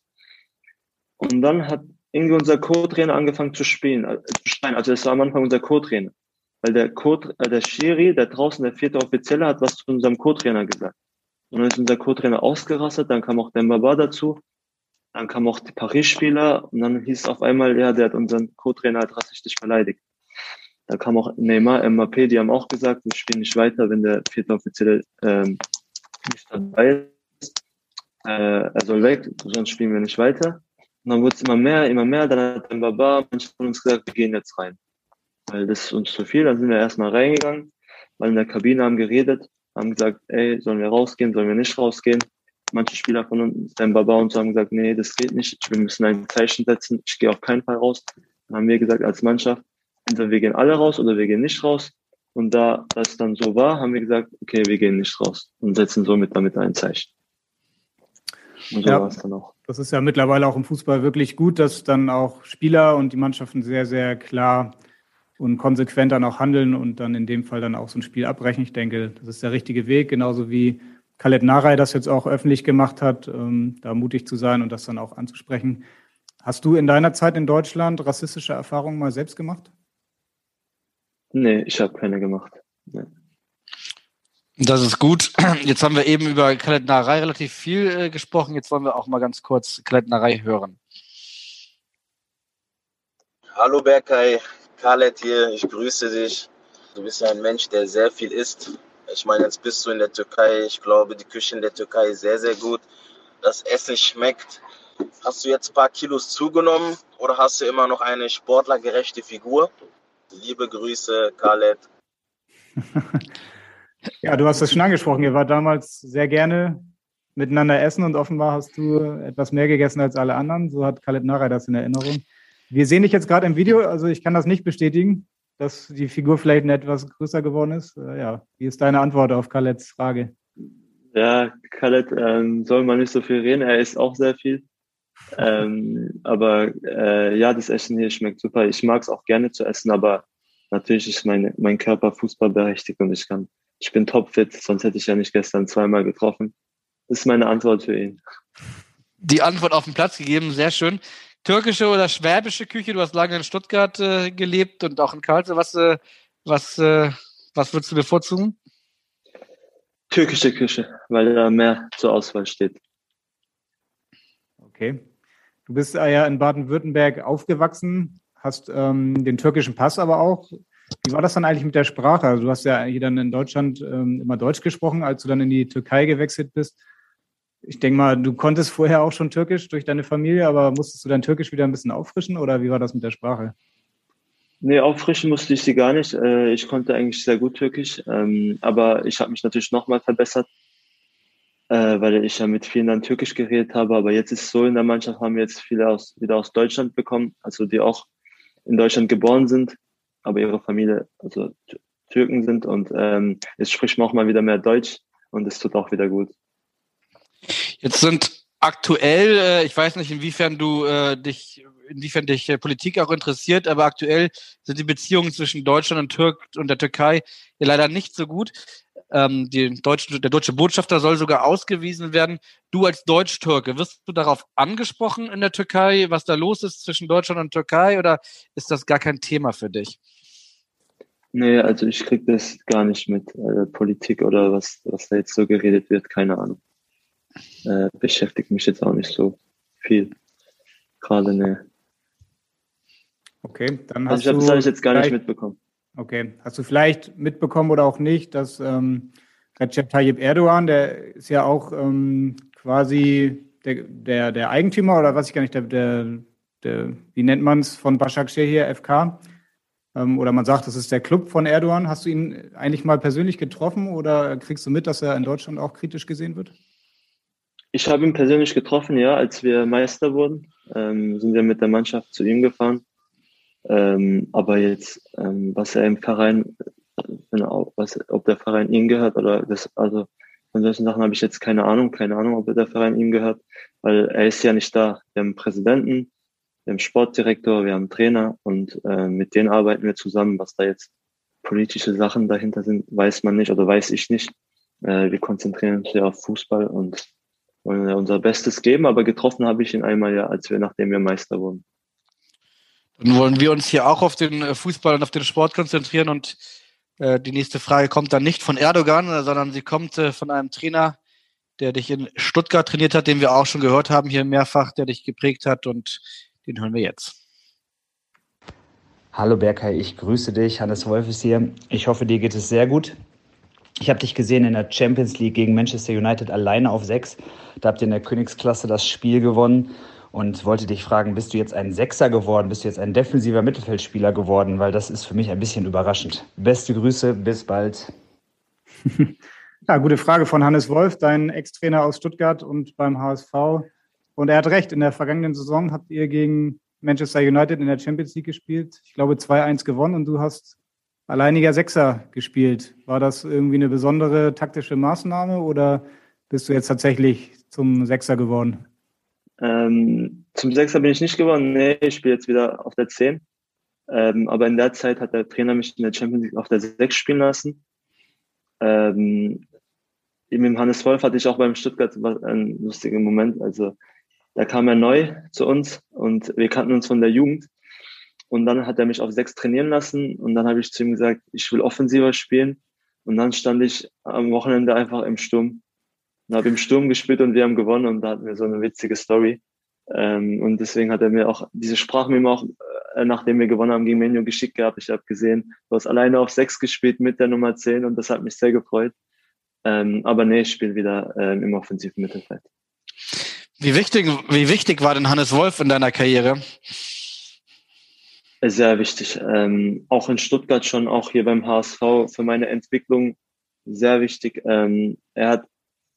[SPEAKER 5] Und dann hat irgendwie unser Co-Trainer angefangen zu spielen, äh, zu schreien. Also das war am Anfang unser Co-Trainer. Weil der Co äh, der Schiri, der draußen, der vierte Offizielle, hat was zu unserem Co-Trainer gesagt. Und dann ist unser Co-Trainer ausgerastet, dann kam auch Dembaba dazu, dann kam auch die Paris-Spieler und dann hieß es auf einmal, ja, der hat unseren Co-Trainer halt rassistisch beleidigt. Da kam auch Neymar, Mbappé, die haben auch gesagt, wir spielen nicht weiter, wenn der vierte Offizielle ähm, nicht dabei ist. Äh, er soll weg, sonst spielen wir nicht weiter. Und dann wurde es immer mehr, immer mehr. Dann hat ein Baba manche von uns gesagt, wir gehen jetzt rein. Weil das ist uns zu viel. Dann sind wir erstmal reingegangen, weil in der Kabine haben geredet, haben gesagt, ey, sollen wir rausgehen, sollen wir nicht rausgehen? Manche Spieler von uns, der Baba und so haben gesagt, nee, das geht nicht, wir müssen ein Zeichen setzen, ich gehe auf keinen Fall raus. Dann haben wir gesagt, als Mannschaft, entweder wir gehen alle raus oder wir gehen nicht raus. Und da das dann so war, haben wir gesagt, okay, wir gehen nicht raus und setzen somit damit ein Zeichen.
[SPEAKER 2] Und so ja. war es dann auch. Das ist ja mittlerweile auch im Fußball wirklich gut, dass dann auch Spieler und die Mannschaften sehr, sehr klar und konsequent dann auch handeln und dann in dem Fall dann auch so ein Spiel abbrechen. Ich denke, das ist der richtige Weg, genauso wie Khaled Narei das jetzt auch öffentlich gemacht hat, ähm, da mutig zu sein und das dann auch anzusprechen. Hast du in deiner Zeit in Deutschland rassistische Erfahrungen mal selbst gemacht?
[SPEAKER 5] Nee, ich habe keine gemacht. Nee.
[SPEAKER 3] Das ist gut. Jetzt haben wir eben über Khaled Narei relativ viel äh, gesprochen. Jetzt wollen wir auch mal ganz kurz Khaled Narei hören.
[SPEAKER 7] Hallo Berkay, Khaled hier, ich grüße dich. Du bist ja ein Mensch, der sehr viel isst. Ich meine, jetzt bist du in der Türkei. Ich glaube, die Küche in der Türkei ist sehr, sehr gut. Das Essen schmeckt. Hast du jetzt ein paar Kilos zugenommen oder hast du immer noch eine sportlergerechte Figur? Liebe Grüße, Khaled.
[SPEAKER 2] ja, du hast das schon angesprochen. Ihr wart damals sehr gerne miteinander essen und offenbar hast du etwas mehr gegessen als alle anderen. So hat Khaled Nara das in Erinnerung. Wir sehen dich jetzt gerade im Video, also ich kann das nicht bestätigen, dass die Figur vielleicht etwas größer geworden ist. Äh, ja, wie ist deine Antwort auf Khaleds Frage?
[SPEAKER 5] Ja, Khaled ähm, soll man nicht so viel reden, er isst auch sehr viel. Ähm, aber äh, ja, das Essen hier schmeckt super. Ich mag es auch gerne zu essen, aber natürlich ist mein, mein Körper fußballberechtigt und ich kann, ich bin topfit, sonst hätte ich ja nicht gestern zweimal getroffen. Das ist meine Antwort für ihn.
[SPEAKER 3] Die Antwort auf den Platz gegeben, sehr schön türkische oder schwäbische Küche? Du hast lange in Stuttgart äh, gelebt und auch in Karlsruhe. Was, äh, was, äh, was würdest du bevorzugen?
[SPEAKER 5] Türkische Küche, weil da mehr zur Auswahl steht.
[SPEAKER 2] Okay. Du bist ja in Baden-Württemberg aufgewachsen, hast ähm, den türkischen Pass aber auch. Wie war das dann eigentlich mit der Sprache? Also du hast ja hier dann in Deutschland ähm, immer Deutsch gesprochen, als du dann in die Türkei gewechselt bist ich denke mal, du konntest vorher auch schon Türkisch durch deine Familie, aber musstest du dein Türkisch wieder ein bisschen auffrischen oder wie war das mit der Sprache?
[SPEAKER 5] Nee, auffrischen musste ich sie gar nicht. Äh, ich konnte eigentlich sehr gut Türkisch, ähm, aber ich habe mich natürlich nochmal verbessert, äh, weil ich ja mit vielen dann Türkisch geredet habe. Aber jetzt ist es so, in der Mannschaft haben wir jetzt viele aus, wieder aus Deutschland bekommen, also die auch in Deutschland geboren sind, aber ihre Familie also Türken sind und ähm, jetzt spricht man auch mal wieder mehr Deutsch und es tut auch wieder gut.
[SPEAKER 3] Jetzt sind aktuell, äh, ich weiß nicht, inwiefern du äh, dich, inwiefern dich äh, Politik auch interessiert, aber aktuell sind die Beziehungen zwischen Deutschland und, Türk und der Türkei ja leider nicht so gut. Ähm, die deutsche, der deutsche Botschafter soll sogar ausgewiesen werden. Du als Deutsch-Türke, wirst du darauf angesprochen in der Türkei, was da los ist zwischen Deutschland und Türkei, oder ist das gar kein Thema für dich?
[SPEAKER 5] Nee, also ich krieg das gar nicht mit äh, Politik oder was, was da jetzt so geredet wird, keine Ahnung äh, beschäftigt mich jetzt auch nicht so viel. Gerade ne.
[SPEAKER 2] Okay, dann
[SPEAKER 5] also hast also ich habe das jetzt gar nicht mitbekommen.
[SPEAKER 2] Okay, hast du vielleicht mitbekommen oder auch nicht, dass ähm, Recep Tayyip Erdogan, der ist ja auch ähm, quasi der, der, der Eigentümer oder was ich gar nicht, der, der, der wie nennt man es, von Başakşehir FK. Ähm, oder man sagt, das ist der Club von Erdogan. Hast du ihn eigentlich mal persönlich getroffen oder kriegst du mit, dass er in Deutschland auch kritisch gesehen wird?
[SPEAKER 5] Ich habe ihn persönlich getroffen, ja, als wir Meister wurden. Ähm, sind wir mit der Mannschaft zu ihm gefahren. Ähm, aber jetzt, ähm, was er im Verein, was, ob der Verein ihm gehört oder das, also von solchen Sachen habe ich jetzt keine Ahnung, keine Ahnung, ob der Verein ihm gehört, weil er ist ja nicht da. Wir haben einen Präsidenten, wir haben einen Sportdirektor, wir haben einen Trainer und äh, mit denen arbeiten wir zusammen. Was da jetzt politische Sachen dahinter sind, weiß man nicht oder weiß ich nicht. Äh, wir konzentrieren uns ja auf Fußball und wollen unser Bestes geben, aber getroffen habe ich ihn einmal ja, als wir, nachdem wir Meister wurden.
[SPEAKER 3] Dann wollen wir uns hier auch auf den äh, Fußball und auf den Sport konzentrieren und äh, die nächste Frage kommt dann nicht von Erdogan, sondern sie kommt äh, von einem Trainer, der dich in Stuttgart trainiert hat, den wir auch schon gehört haben hier mehrfach, der dich geprägt hat und den hören wir jetzt.
[SPEAKER 8] Hallo Berkay, ich grüße dich. Hannes Wolf ist hier. Ich hoffe, dir geht es sehr gut. Ich habe dich gesehen in der Champions League gegen Manchester United alleine auf sechs. Da habt ihr in der Königsklasse das Spiel gewonnen und wollte dich fragen, bist du jetzt ein Sechser geworden? Bist du jetzt ein defensiver Mittelfeldspieler geworden? Weil das ist für mich ein bisschen überraschend. Beste Grüße, bis bald.
[SPEAKER 2] Ja, gute Frage von Hannes Wolf, dein Ex-Trainer aus Stuttgart und beim HSV. Und er hat recht, in der vergangenen Saison habt ihr gegen Manchester United in der Champions League gespielt. Ich glaube 2-1 gewonnen und du hast alleiniger Sechser gespielt. War das irgendwie eine besondere taktische Maßnahme oder bist du jetzt tatsächlich zum Sechser geworden?
[SPEAKER 5] Ähm, zum Sechser bin ich nicht geworden. Nee, ich spiele jetzt wieder auf der 10. Ähm, aber in der Zeit hat der Trainer mich in der Champions League auf der 6 spielen lassen. Ähm, mit Hannes Wolf hatte ich auch beim Stuttgart einen lustigen Moment. Also da kam er neu zu uns und wir kannten uns von der Jugend. Und dann hat er mich auf sechs trainieren lassen und dann habe ich zu ihm gesagt, ich will offensiver spielen. Und dann stand ich am Wochenende einfach im Sturm und habe im Sturm gespielt und wir haben gewonnen und da hatten wir so eine witzige Story. Ähm, und deswegen hat er mir auch diese Sprachmemo auch, äh, nachdem wir gewonnen haben, gegen Menio geschickt gehabt. Ich habe gesehen, du hast alleine auf sechs gespielt mit der Nummer zehn und das hat mich sehr gefreut. Ähm, aber nee, ich spiele wieder ähm, im offensiven Mittelfeld.
[SPEAKER 3] Wie wichtig, wie wichtig war denn Hannes Wolf in deiner Karriere?
[SPEAKER 5] Sehr wichtig. Ähm, auch in Stuttgart schon, auch hier beim HSV für meine Entwicklung sehr wichtig. Ähm, er hat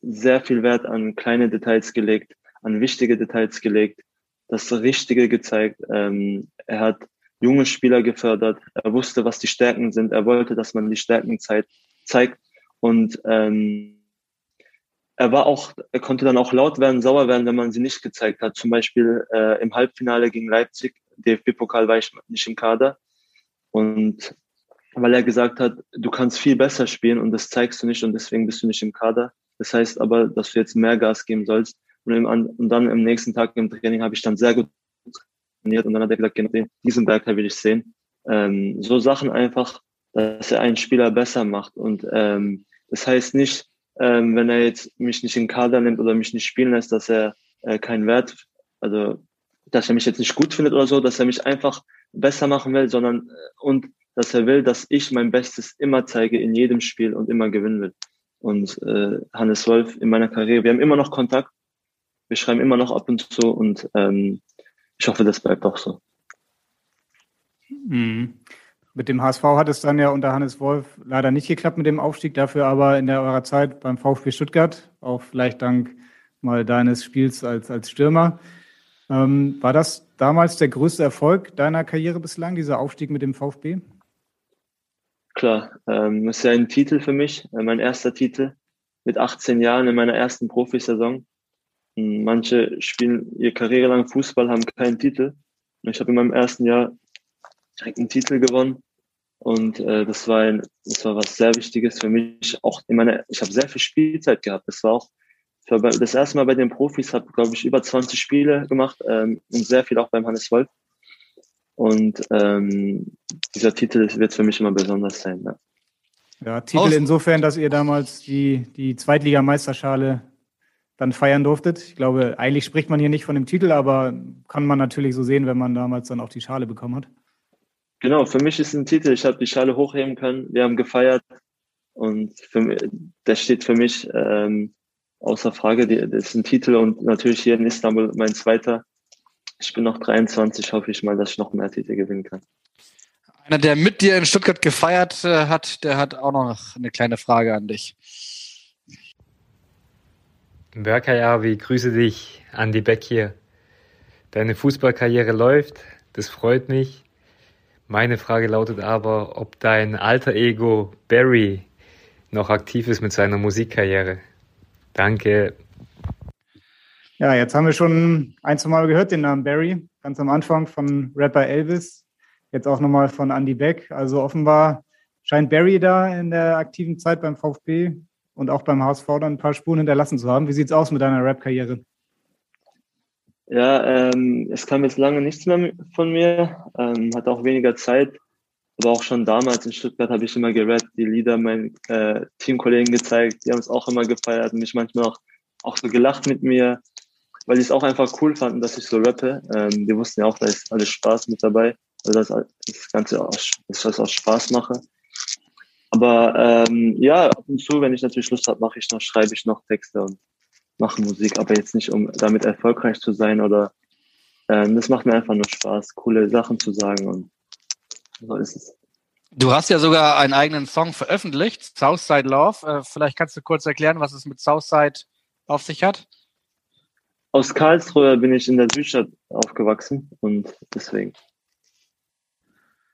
[SPEAKER 5] sehr viel Wert an kleine Details gelegt, an wichtige Details gelegt, das Richtige gezeigt. Ähm, er hat junge Spieler gefördert. Er wusste, was die Stärken sind. Er wollte, dass man die Stärken zeigt. Und ähm, er war auch, er konnte dann auch laut werden, sauer werden, wenn man sie nicht gezeigt hat. Zum Beispiel äh, im Halbfinale gegen Leipzig, DFB-Pokal war ich nicht im Kader. Und weil er gesagt hat, du kannst viel besser spielen und das zeigst du nicht und deswegen bist du nicht im Kader. Das heißt aber, dass du jetzt mehr Gas geben sollst. Und, im, und dann im nächsten Tag im Training habe ich dann sehr gut trainiert und dann hat er gesagt, genau diesen Berg will ich sehen. Ähm, so Sachen einfach, dass er einen Spieler besser macht. Und ähm, das heißt nicht, ähm, wenn er jetzt mich nicht in den Kader nimmt oder mich nicht spielen lässt, dass er äh, keinen Wert, also dass er mich jetzt nicht gut findet oder so, dass er mich einfach besser machen will, sondern äh, und dass er will, dass ich mein Bestes immer zeige in jedem Spiel und immer gewinnen will. Und äh, Hannes Wolf in meiner Karriere, wir haben immer noch Kontakt, wir schreiben immer noch ab und zu und ähm, ich hoffe, das bleibt auch so.
[SPEAKER 2] Mhm. Mit dem HSV hat es dann ja unter Hannes Wolf leider nicht geklappt mit dem Aufstieg, dafür aber in der eurer Zeit beim VfB Stuttgart, auch vielleicht dank mal deines Spiels als, als Stürmer. Ähm, war das damals der größte Erfolg deiner Karriere bislang, dieser Aufstieg mit dem VfB?
[SPEAKER 5] Klar, ähm, ist ja ein Titel für mich, äh, mein erster Titel mit 18 Jahren in meiner ersten Profisaison. Hm, manche spielen ihr Karriere lang Fußball, haben keinen Titel. Und ich habe in meinem ersten Jahr direkt einen Titel gewonnen. Und äh, das war ein, das war was sehr Wichtiges für mich. Auch in meiner, ich habe sehr viel Spielzeit gehabt. Das war auch das erste Mal bei den Profis, habe glaube ich über 20 Spiele gemacht ähm, und sehr viel auch beim Hannes Wolf. Und ähm, dieser Titel wird für mich immer besonders sein. Ja,
[SPEAKER 2] ja Titel Aus insofern, dass ihr damals die, die Zweitligameisterschale dann feiern durftet. Ich glaube, eigentlich spricht man hier nicht von dem Titel, aber kann man natürlich so sehen, wenn man damals dann auch die Schale bekommen hat.
[SPEAKER 5] Genau, für mich ist ein Titel. Ich habe die Schale hochheben können. Wir haben gefeiert und für mich, das steht für mich ähm, außer Frage. Das ist ein Titel und natürlich hier in Istanbul mein zweiter. Ich bin noch 23, hoffe ich mal, dass ich noch mehr Titel gewinnen kann.
[SPEAKER 3] Einer, der mit dir in Stuttgart gefeiert äh, hat, der hat auch noch eine kleine Frage an dich.
[SPEAKER 9] Berkayavi, grüße dich, Andi Beck hier. Deine Fußballkarriere läuft, das freut mich. Meine Frage lautet aber, ob dein alter Ego Barry noch aktiv ist mit seiner Musikkarriere. Danke.
[SPEAKER 2] Ja, jetzt haben wir schon ein, zwei Mal gehört den Namen Barry, ganz am Anfang von Rapper Elvis, jetzt auch nochmal von Andy Beck. Also offenbar scheint Barry da in der aktiven Zeit beim VfB und auch beim HSV dann ein paar Spuren hinterlassen zu haben. Wie sieht's aus mit deiner Rap-Karriere?
[SPEAKER 5] Ja, ähm, es kam jetzt lange nichts mehr von mir, ähm, hatte auch weniger Zeit, aber auch schon damals in Stuttgart habe ich immer gerappt, die Lieder meinen äh, Teamkollegen gezeigt, die haben es auch immer gefeiert und mich manchmal auch, auch so gelacht mit mir, weil die es auch einfach cool fanden, dass ich so rappe. Ähm, die wussten ja auch, da ist alles Spaß mit dabei, also dass das Ganze auch, dass auch Spaß mache. Aber ähm, ja, ab und zu, wenn ich natürlich Lust habe, mache ich noch, schreibe ich noch Texte und mache Musik, aber jetzt nicht, um damit erfolgreich zu sein oder ähm, das macht mir einfach nur Spaß, coole Sachen zu sagen und so ist es.
[SPEAKER 3] Du hast ja sogar einen eigenen Song veröffentlicht, Southside Love. Äh, vielleicht kannst du kurz erklären, was es mit Southside auf sich hat?
[SPEAKER 5] Aus Karlsruhe bin ich in der Südstadt aufgewachsen und deswegen.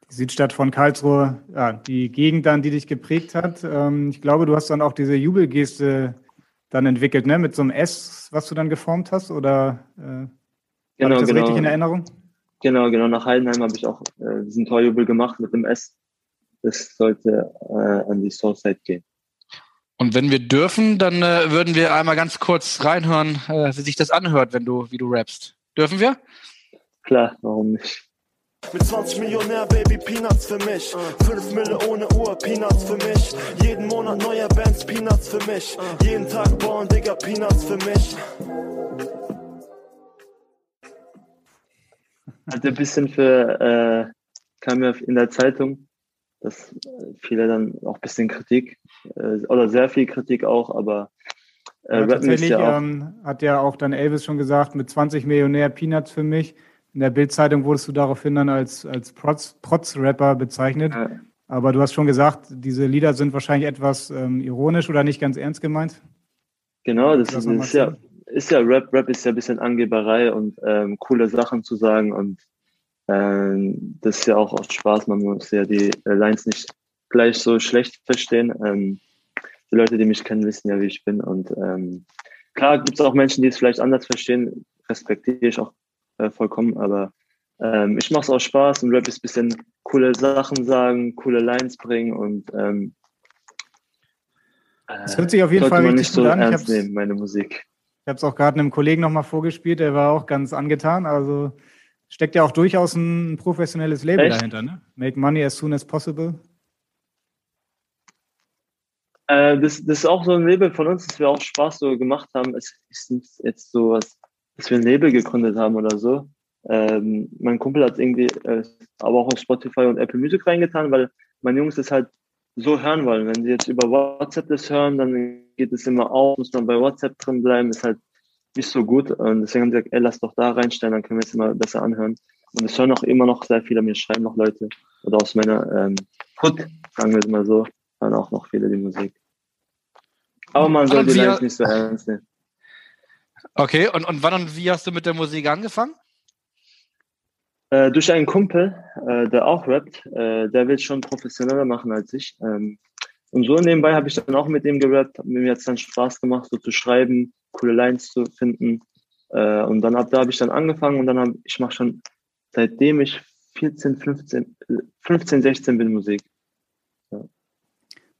[SPEAKER 2] Die Südstadt von Karlsruhe, ja, die Gegend dann, die dich geprägt hat. Ähm, ich glaube, du hast dann auch diese Jubelgeste dann entwickelt, ne? Mit so einem S, was du dann geformt hast? Oder äh,
[SPEAKER 5] Genau,
[SPEAKER 2] das
[SPEAKER 5] genau.
[SPEAKER 2] richtig in Erinnerung?
[SPEAKER 5] Genau, genau. Nach Heidenheim habe ich auch äh, diesen Torjubel gemacht mit dem S. Das sollte äh, an die Soulside gehen.
[SPEAKER 3] Und wenn wir dürfen, dann äh, würden wir einmal ganz kurz reinhören, äh, wie sich das anhört, wenn du, wie du rappst. Dürfen wir?
[SPEAKER 5] Klar, warum nicht?
[SPEAKER 10] Mit 20 Millionär, Baby, Peanuts für mich. 5 Mille ohne Uhr, Peanuts für mich. Jeden Monat neue Bands, Peanuts für mich. Jeden Tag bauen, Digga, Peanuts für mich.
[SPEAKER 5] Hatte ein bisschen für, äh, kam ja in der Zeitung, dass äh, viele dann auch ein bisschen Kritik, äh, oder sehr viel Kritik auch, aber äh,
[SPEAKER 2] Ja, tatsächlich
[SPEAKER 5] ja
[SPEAKER 2] ähm, hat ja auch dann Elvis schon gesagt, mit 20 Millionär Peanuts für mich. In der Bildzeitung wurdest du daraufhin dann als, als Protz- Protz-Rapper bezeichnet.
[SPEAKER 5] äh,
[SPEAKER 2] Aber du hast schon gesagt, diese Lieder sind wahrscheinlich etwas ähm, ironisch oder nicht ganz ernst gemeint.
[SPEAKER 5] genau, das,
[SPEAKER 2] Das
[SPEAKER 5] ist, ist ja, ist ja Rap, Rap ist ja ein bisschen Angeberei und ähm, coole Sachen zu sagen und ähm, das ist ja auch aus Spaß, man muss ja die äh, Lines nicht gleich so schlecht verstehen. Ähm, die Leute, die mich kennen, wissen ja, wie ich bin und ähm, klar gibt es auch Menschen, die es vielleicht anders verstehen, respektiere ich auch äh, vollkommen, aber ähm, ich mache es aus Spaß und Rap ist ein bisschen coole Sachen sagen, coole Lines bringen und ähm,
[SPEAKER 2] Das hört sich auf jeden Fall
[SPEAKER 5] man
[SPEAKER 2] richtig
[SPEAKER 5] nicht so
[SPEAKER 2] an. Ich
[SPEAKER 5] ernst nehmen, meine Musik.
[SPEAKER 2] Ich habe es auch gerade einem Kollegen nochmal vorgespielt, der war auch ganz angetan. Also steckt ja auch durchaus ein professionelles Label
[SPEAKER 5] Echt?
[SPEAKER 2] dahinter, ne? Make money as soon as possible.
[SPEAKER 5] Äh, das, das ist auch so ein Label von uns, das wir auch Spaß so gemacht haben. Es ist nicht jetzt so was, dass wir ein Label gegründet haben oder so. Ähm, mein Kumpel hat irgendwie, äh, aber auch auf Spotify und Apple Music reingetan, weil meine Jungs das halt so hören wollen. Wenn sie jetzt über WhatsApp das hören, dann geht es immer auf, muss man bei WhatsApp drin bleiben, ist halt nicht so gut. Und deswegen haben sie gesagt, ey, lass doch da reinstellen, dann können wir es immer besser anhören. Und es hören auch immer noch sehr viele, mir schreiben noch Leute, oder aus meiner ähm, Hood, sagen wir es mal so, hören auch noch viele die Musik. Aber man soll die Lines nicht so ernst nehmen.
[SPEAKER 3] Okay, und, und wann und wie hast du mit der Musik angefangen?
[SPEAKER 5] Äh, durch einen Kumpel, äh, der auch rappt, äh, der will es schon professioneller machen als ich. Ähm, und so nebenbei habe ich dann auch mit ihm gerappt, hat mir jetzt dann Spaß gemacht, so zu schreiben, coole Lines zu finden. Äh, und dann ab da habe ich dann angefangen und dann habe ich mache schon seitdem ich 14, 15, äh, 15, 16 bin Musik.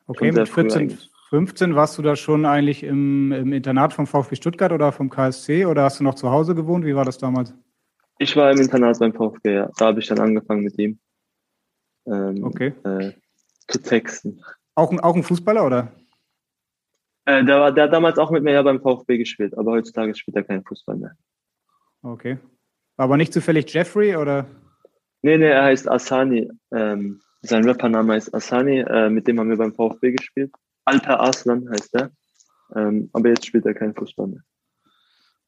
[SPEAKER 2] Okay,
[SPEAKER 5] Schon sehr
[SPEAKER 2] mit
[SPEAKER 5] früh
[SPEAKER 2] 14,
[SPEAKER 5] eigentlich.
[SPEAKER 2] 15 warst du da schon eigentlich im, im Internat vom VfB Stuttgart oder vom KSC oder hast du noch zu Hause gewohnt? Wie war das damals?
[SPEAKER 5] Ich war im Internat beim VfB, ja. Da habe ich dann angefangen mit ihm ähm,
[SPEAKER 2] Okay.
[SPEAKER 5] äh, zu texten.
[SPEAKER 2] Auch, ein- auch ein Fußballer oder?
[SPEAKER 5] Äh, der, war, der hat damals auch mit mir ja beim VfB gespielt, aber heutzutage spielt er keinen Fußball mehr.
[SPEAKER 2] Okay. War aber nicht zufällig Jeffrey oder?
[SPEAKER 5] Nee, nee, er heißt Asani. Ähm, sein Rappername ist Asani. Äh, mit dem haben wir beim VfB gespielt. Alper Arslan heißt er. Ähm, aber jetzt spielt er keinen Fußball mehr.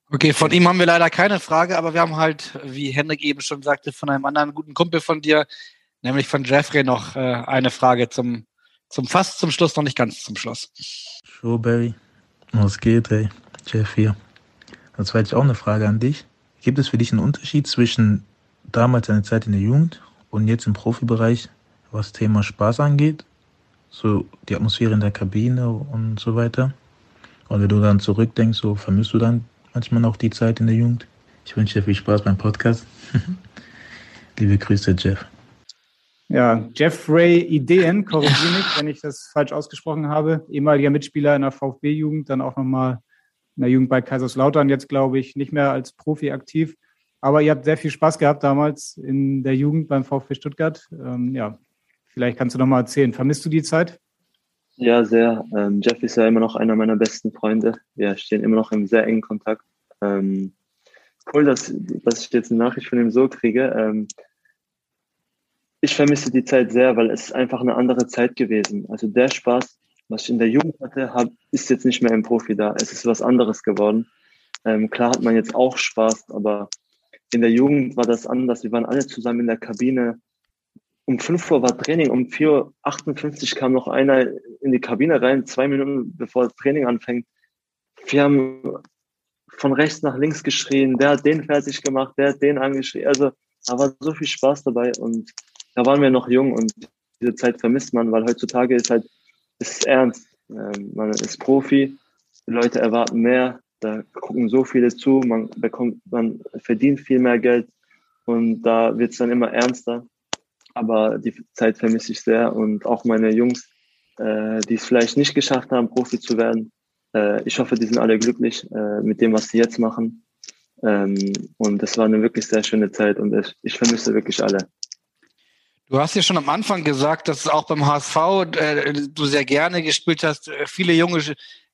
[SPEAKER 3] Okay, von ihm haben wir leider keine Frage, aber wir haben halt, wie Henrik eben schon sagte, von einem anderen guten Kumpel von dir, nämlich von Jeffrey, noch äh, eine Frage zum, zum fast zum Schluss, noch nicht ganz zum Schluss.
[SPEAKER 11] Showberry, was geht, ey? Jeff hier. Das war jetzt auch eine Frage an dich. Gibt es für dich einen Unterschied zwischen damals deiner Zeit in der Jugend und jetzt im Profibereich, was Thema Spaß angeht? So die Atmosphäre in der Kabine und so weiter. Und wenn du dann zurückdenkst, so vermisst du dann manchmal auch die Zeit in der Jugend? Ich wünsche dir viel Spaß beim Podcast. Liebe Grüße, Jeff.
[SPEAKER 2] Ja, Jeffrey Ideen, korrigiere mich, wenn ich das falsch ausgesprochen habe. Ehemaliger Mitspieler in der VfB-Jugend, dann auch nochmal in der Jugend bei Kaiserslautern, jetzt glaube ich nicht mehr als Profi aktiv. Aber ihr habt sehr viel Spaß gehabt damals in der Jugend beim VfB Stuttgart. Ähm, ja, vielleicht kannst du noch mal erzählen. Vermisst du die Zeit?
[SPEAKER 5] Ja, sehr. Ähm, Jeff ist ja immer noch einer meiner besten Freunde. Wir stehen immer noch im sehr engen Kontakt. Ähm, cool, dass, dass ich jetzt eine Nachricht von ihm so kriege. Ähm, ich vermisse die Zeit sehr, weil es ist einfach eine andere Zeit gewesen. Also der Spaß, was ich in der Jugend hatte, hab, ist jetzt nicht mehr im Profi da. Es ist was anderes geworden. Ähm, klar hat man jetzt auch Spaß, aber in der Jugend war das anders. Wir waren alle zusammen in der Kabine. Um 5 Uhr war Training, um 4.58 Uhr kam noch einer in die Kabine rein, zwei Minuten bevor das Training anfängt. Wir haben von rechts nach links geschrien, der hat den fertig gemacht, der hat den angeschrien. Also da war so viel Spaß dabei und da waren wir noch jung und diese Zeit vermisst man, weil heutzutage ist halt, es ist ernst. Ähm, man ist Profi Die Leute erwarten mehr, da gucken so viele zu, man bekommt, man verdient viel mehr Geld und da wird es dann immer ernster. Aber die Zeit vermisse ich sehr und auch meine Jungs, äh, die es vielleicht nicht geschafft haben, Profi zu werden. Äh, ich hoffe, die sind alle glücklich äh, mit dem, was sie jetzt machen. Ähm, und das war eine wirklich sehr schöne Zeit und ich vermisse wirklich alle.
[SPEAKER 3] Du hast ja schon am Anfang gesagt, dass auch beim HSV äh, du sehr gerne gespielt hast. Äh, viele junge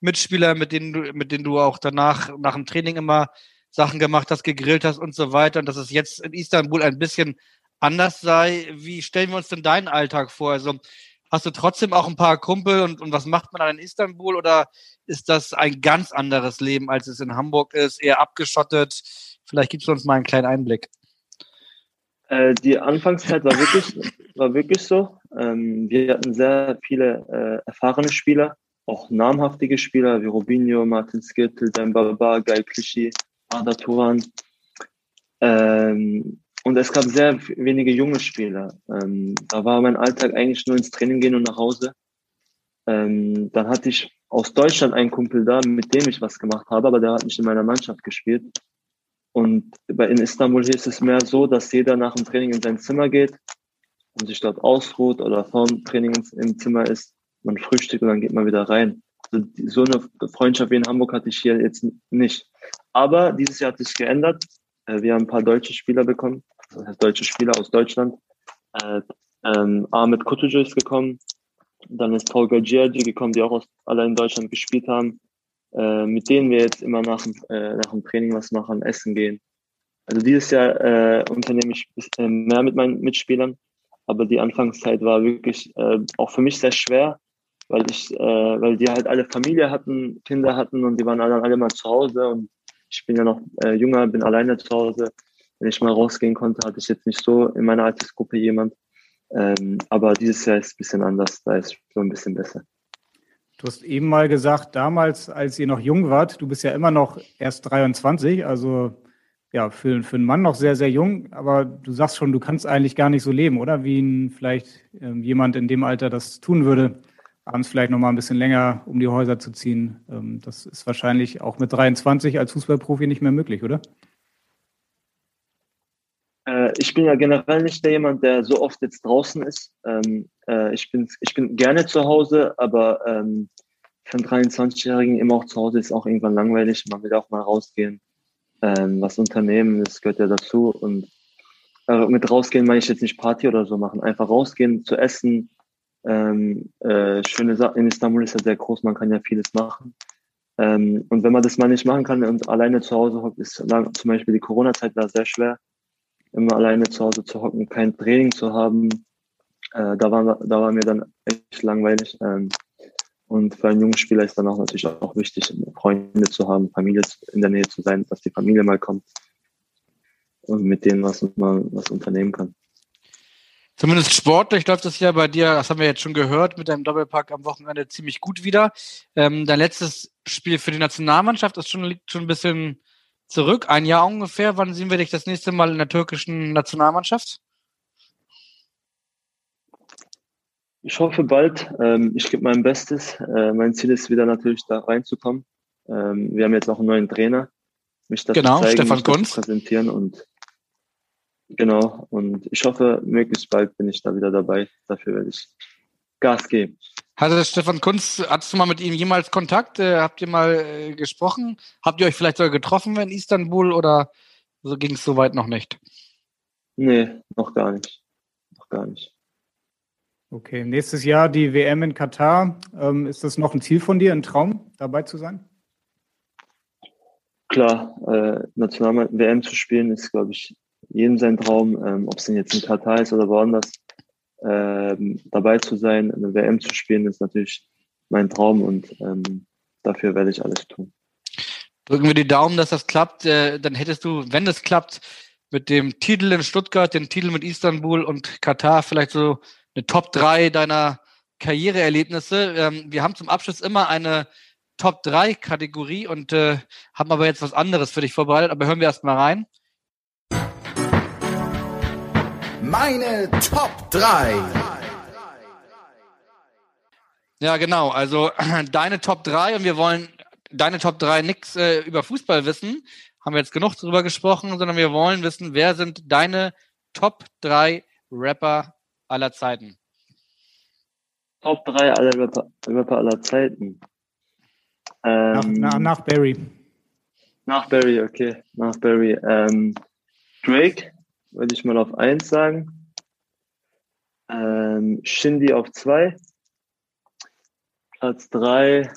[SPEAKER 3] Mitspieler, mit denen du, mit denen du auch danach nach dem Training immer Sachen gemacht hast, gegrillt hast und so weiter. Und dass es jetzt in Istanbul ein bisschen anders sei. Wie stellen wir uns denn deinen Alltag vor? Also hast du trotzdem auch ein paar Kumpel und, und was macht man dann in Istanbul oder ist das ein ganz anderes Leben, als es in Hamburg ist, eher abgeschottet? Vielleicht gibst du uns mal einen kleinen Einblick.
[SPEAKER 5] Äh, die Anfangszeit war wirklich, war wirklich so. Ähm, wir hatten sehr viele äh, erfahrene Spieler, auch namhaftige Spieler wie Robinho, Martin Skirtel, Dembaba, Guy Clichy, Ada Turan. Ähm, und es gab sehr wenige junge Spieler. Ähm, da war mein Alltag eigentlich nur ins Training gehen und nach Hause. Ähm, dann hatte ich aus Deutschland einen Kumpel da, mit dem ich was gemacht habe, aber der hat nicht in meiner Mannschaft gespielt. Und in Istanbul hier ist es mehr so, dass jeder nach dem Training in sein Zimmer geht und sich dort ausruht oder vor dem Training im Zimmer ist. Man frühstückt und dann geht man wieder rein. Also so eine Freundschaft wie in Hamburg hatte ich hier jetzt nicht. Aber dieses Jahr hat sich geändert. Äh, wir haben ein paar deutsche Spieler bekommen, also deutsche Spieler aus Deutschland. Äh, ähm, Ahmed Kutucu ist gekommen. Dann ist Tolga Giorgi gekommen, die auch aus, alle in Deutschland gespielt haben äh, mit denen wir jetzt immer nach äh, nach dem Training was machen, essen gehen. Also dieses Jahr äh, unternehme ich äh, mehr mit meinen Mitspielern, aber die Anfangszeit war wirklich äh, auch für mich sehr schwer, weil ich, äh, weil die halt alle Familie hatten, Kinder hatten und die waren dann alle mal zu Hause und ich bin ja noch jünger, bin alleine zu Hause. Wenn ich mal rausgehen konnte, hatte ich jetzt nicht so in meiner Altersgruppe jemand. Ähm, aber dieses Jahr ist ein bisschen anders, da ist schon ein bisschen besser.
[SPEAKER 2] Du hast eben mal gesagt, damals, als ihr noch jung wart, du bist ja immer noch erst 23, also ja, für, für einen Mann noch sehr, sehr jung, aber du sagst schon, du kannst eigentlich gar nicht so leben, oder? Wie ein, vielleicht ähm, jemand in dem Alter das tun würde, abends vielleicht noch mal ein bisschen länger um die Häuser zu ziehen. Ähm, das ist wahrscheinlich auch mit 23 als Fußballprofi nicht mehr möglich, oder?
[SPEAKER 5] Äh, ich bin ja generell nicht der jemand, der so oft jetzt draußen ist. Ähm, äh, ich, bin, ich bin gerne zu Hause, aber ähm, für einen 23-Jährigen immer auch zu Hause ist auch irgendwann langweilig. Man will auch mal rausgehen, ähm, was unternehmen, das gehört ja dazu. Und äh, mit rausgehen meine ich jetzt nicht Party oder so machen. Einfach rausgehen, zu essen. Ähm, äh, schöne Sache. In Istanbul ist ja sehr groß, man kann ja vieles machen. Ähm, und wenn man das mal nicht machen kann und alleine zu Hause hockt, ist lang, zum Beispiel die Corona-Zeit war sehr schwer immer alleine zu Hause zu hocken, kein Training zu haben. Äh, da, war, da war mir dann echt langweilig. Ähm, und für einen jungen Spieler ist dann auch natürlich auch wichtig, Freunde zu haben, Familie in der Nähe zu sein, dass die Familie mal kommt und mit denen was man was unternehmen kann.
[SPEAKER 3] Zumindest sportlich läuft das ja bei dir, das haben wir jetzt schon gehört, mit deinem Doppelpack am Wochenende ziemlich gut wieder. Ähm, dein letztes Spiel für die Nationalmannschaft ist schon, liegt schon ein bisschen zurück, ein Jahr ungefähr. Wann sehen wir dich das nächste Mal in der türkischen Nationalmannschaft?
[SPEAKER 5] Ich hoffe bald. Ähm, ich gebe mein Bestes. Äh, mein Ziel ist wieder natürlich da reinzukommen. Ähm, wir haben jetzt auch einen neuen Trainer.
[SPEAKER 3] Mich das genau, zeigen, Stefan Kunz.
[SPEAKER 5] präsentieren und genau. Und ich hoffe, möglichst bald bin ich da wieder dabei. Dafür werde ich Gas geben.
[SPEAKER 3] Hatte Stefan Kunz, hattest du mal mit ihm jemals Kontakt? Äh, habt ihr mal äh, gesprochen? Habt ihr euch vielleicht sogar getroffen in Istanbul oder so ging es soweit noch nicht?
[SPEAKER 5] Nee, noch gar nicht. Noch gar nicht.
[SPEAKER 2] Okay, nächstes Jahr die WM in Katar. Ähm, ist das noch ein Ziel von dir, ein Traum, dabei zu sein?
[SPEAKER 5] Klar, äh, National WM zu spielen ist, glaube ich, jedem sein Traum. Ähm, Ob es denn jetzt in Katar ist oder woanders ähm, dabei zu sein, eine WM zu spielen, ist natürlich mein Traum und ähm, dafür werde ich alles tun.
[SPEAKER 3] Drücken wir die Daumen, dass das klappt. Äh, dann hättest du, wenn das klappt, mit dem Titel in Stuttgart, den Titel mit Istanbul und Katar vielleicht so eine Top 3 deiner Karriereerlebnisse. Ähm, wir haben zum Abschluss immer eine Top 3 Kategorie und äh, haben aber jetzt was anderes für dich vorbereitet. Aber hören wir erst mal rein.
[SPEAKER 12] Meine Top 3.
[SPEAKER 3] Ja, genau. Also deine Top 3 und wir wollen deine Top 3 nichts äh, über Fußball wissen, haben wir jetzt genug drüber gesprochen, sondern wir wollen wissen, wer sind deine Top 3 Rapper aller Zeiten?
[SPEAKER 5] Top 3 aller Rapper, Rapper aller Zeiten.
[SPEAKER 2] Ähm, nach, nach, nach, Barry.
[SPEAKER 5] Nach Barry, okay. Nach Barry. Ähm, Drake würde ich mal auf 1 sagen. Ähm, Shindy auf 2. Platz 3.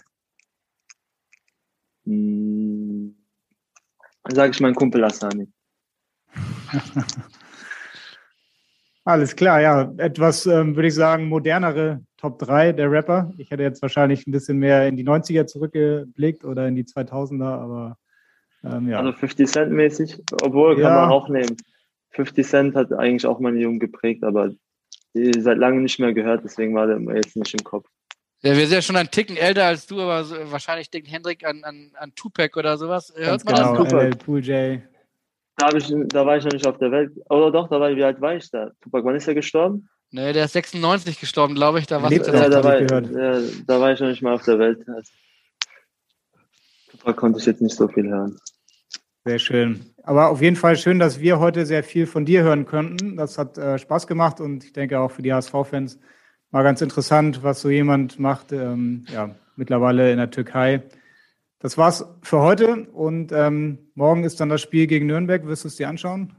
[SPEAKER 5] Hm, sage ich meinen Kumpel Asani.
[SPEAKER 2] Alles klar, ja. Etwas, ähm, würde ich sagen, modernere Top 3 der Rapper. Ich hätte jetzt wahrscheinlich ein bisschen mehr in die 90er zurückgeblickt oder in die 2000er, aber ähm, ja.
[SPEAKER 5] Also 50 Cent mäßig, obwohl ja. kann man auch nehmen. 50 Cent hat eigentlich auch meine Jugend geprägt, aber die seit langem nicht mehr gehört, deswegen war der jetzt nicht im Kopf.
[SPEAKER 3] Ja, wir sind ja schon ein Ticken älter als du, aber so, wahrscheinlich denkt Hendrik an, an, an Tupac oder sowas.
[SPEAKER 2] Hört Ganz man genau, das? Tupac. Pool J.
[SPEAKER 5] Da, ich, da war ich noch nicht auf der Welt. Oder doch, da war ich, wie alt war ich da? Tupac, wann ist er gestorben?
[SPEAKER 3] Nee, der ist 96 gestorben, glaube ich. Da, war
[SPEAKER 5] Lebt ja, da, war, ja, da war ich noch nicht mal auf der Welt. Also, Tupac konnte ich jetzt nicht so viel hören.
[SPEAKER 2] Sehr schön. Aber auf jeden Fall schön, dass wir heute sehr viel von dir hören könnten. Das hat äh, Spaß gemacht und ich denke auch für die HSV-Fans mal ganz interessant, was so jemand macht, ähm, ja, mittlerweile in der Türkei. Das war's für heute und ähm, morgen ist dann das Spiel gegen Nürnberg. Wirst du es dir anschauen?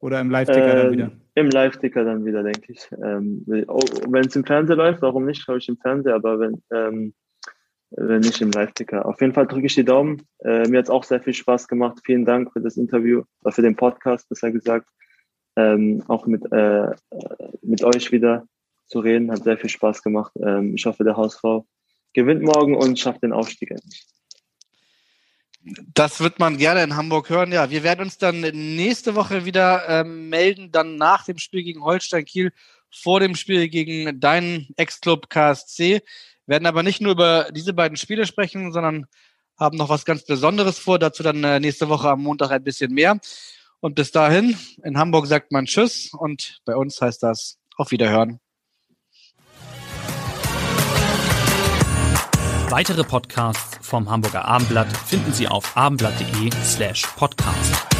[SPEAKER 2] Oder im Live-Ticker äh, dann wieder?
[SPEAKER 5] Im Live-Ticker dann wieder, denke ich. Ähm, oh, wenn es im Fernsehen läuft, warum nicht? Schaue ich im Fernsehen, aber wenn, ähm, wenn nicht im Live-Ticker. Auf jeden Fall drücke ich die Daumen. Äh, mir hat es auch sehr viel Spaß gemacht. Vielen Dank für das Interview, äh, für den Podcast, besser gesagt. Ähm, auch mit, äh, mit euch wieder zu reden. Hat sehr viel Spaß gemacht. Ähm, ich hoffe, der Hausfrau gewinnt morgen und schafft den Aufstieg endlich.
[SPEAKER 3] Das wird man gerne in Hamburg hören. Ja, wir werden uns dann nächste Woche wieder ähm, melden, dann nach dem Spiel gegen Holstein Kiel, vor dem Spiel gegen deinen Ex-Club KSC. Werden aber nicht nur über diese beiden Spiele sprechen, sondern haben noch was ganz Besonderes vor. Dazu dann äh, nächste Woche am Montag ein bisschen mehr. Und bis dahin, in Hamburg sagt man Tschüss und bei uns heißt das auf Wiederhören.
[SPEAKER 1] Weitere Podcasts vom Hamburger Abendblatt finden Sie auf abendblatt.de slash podcast.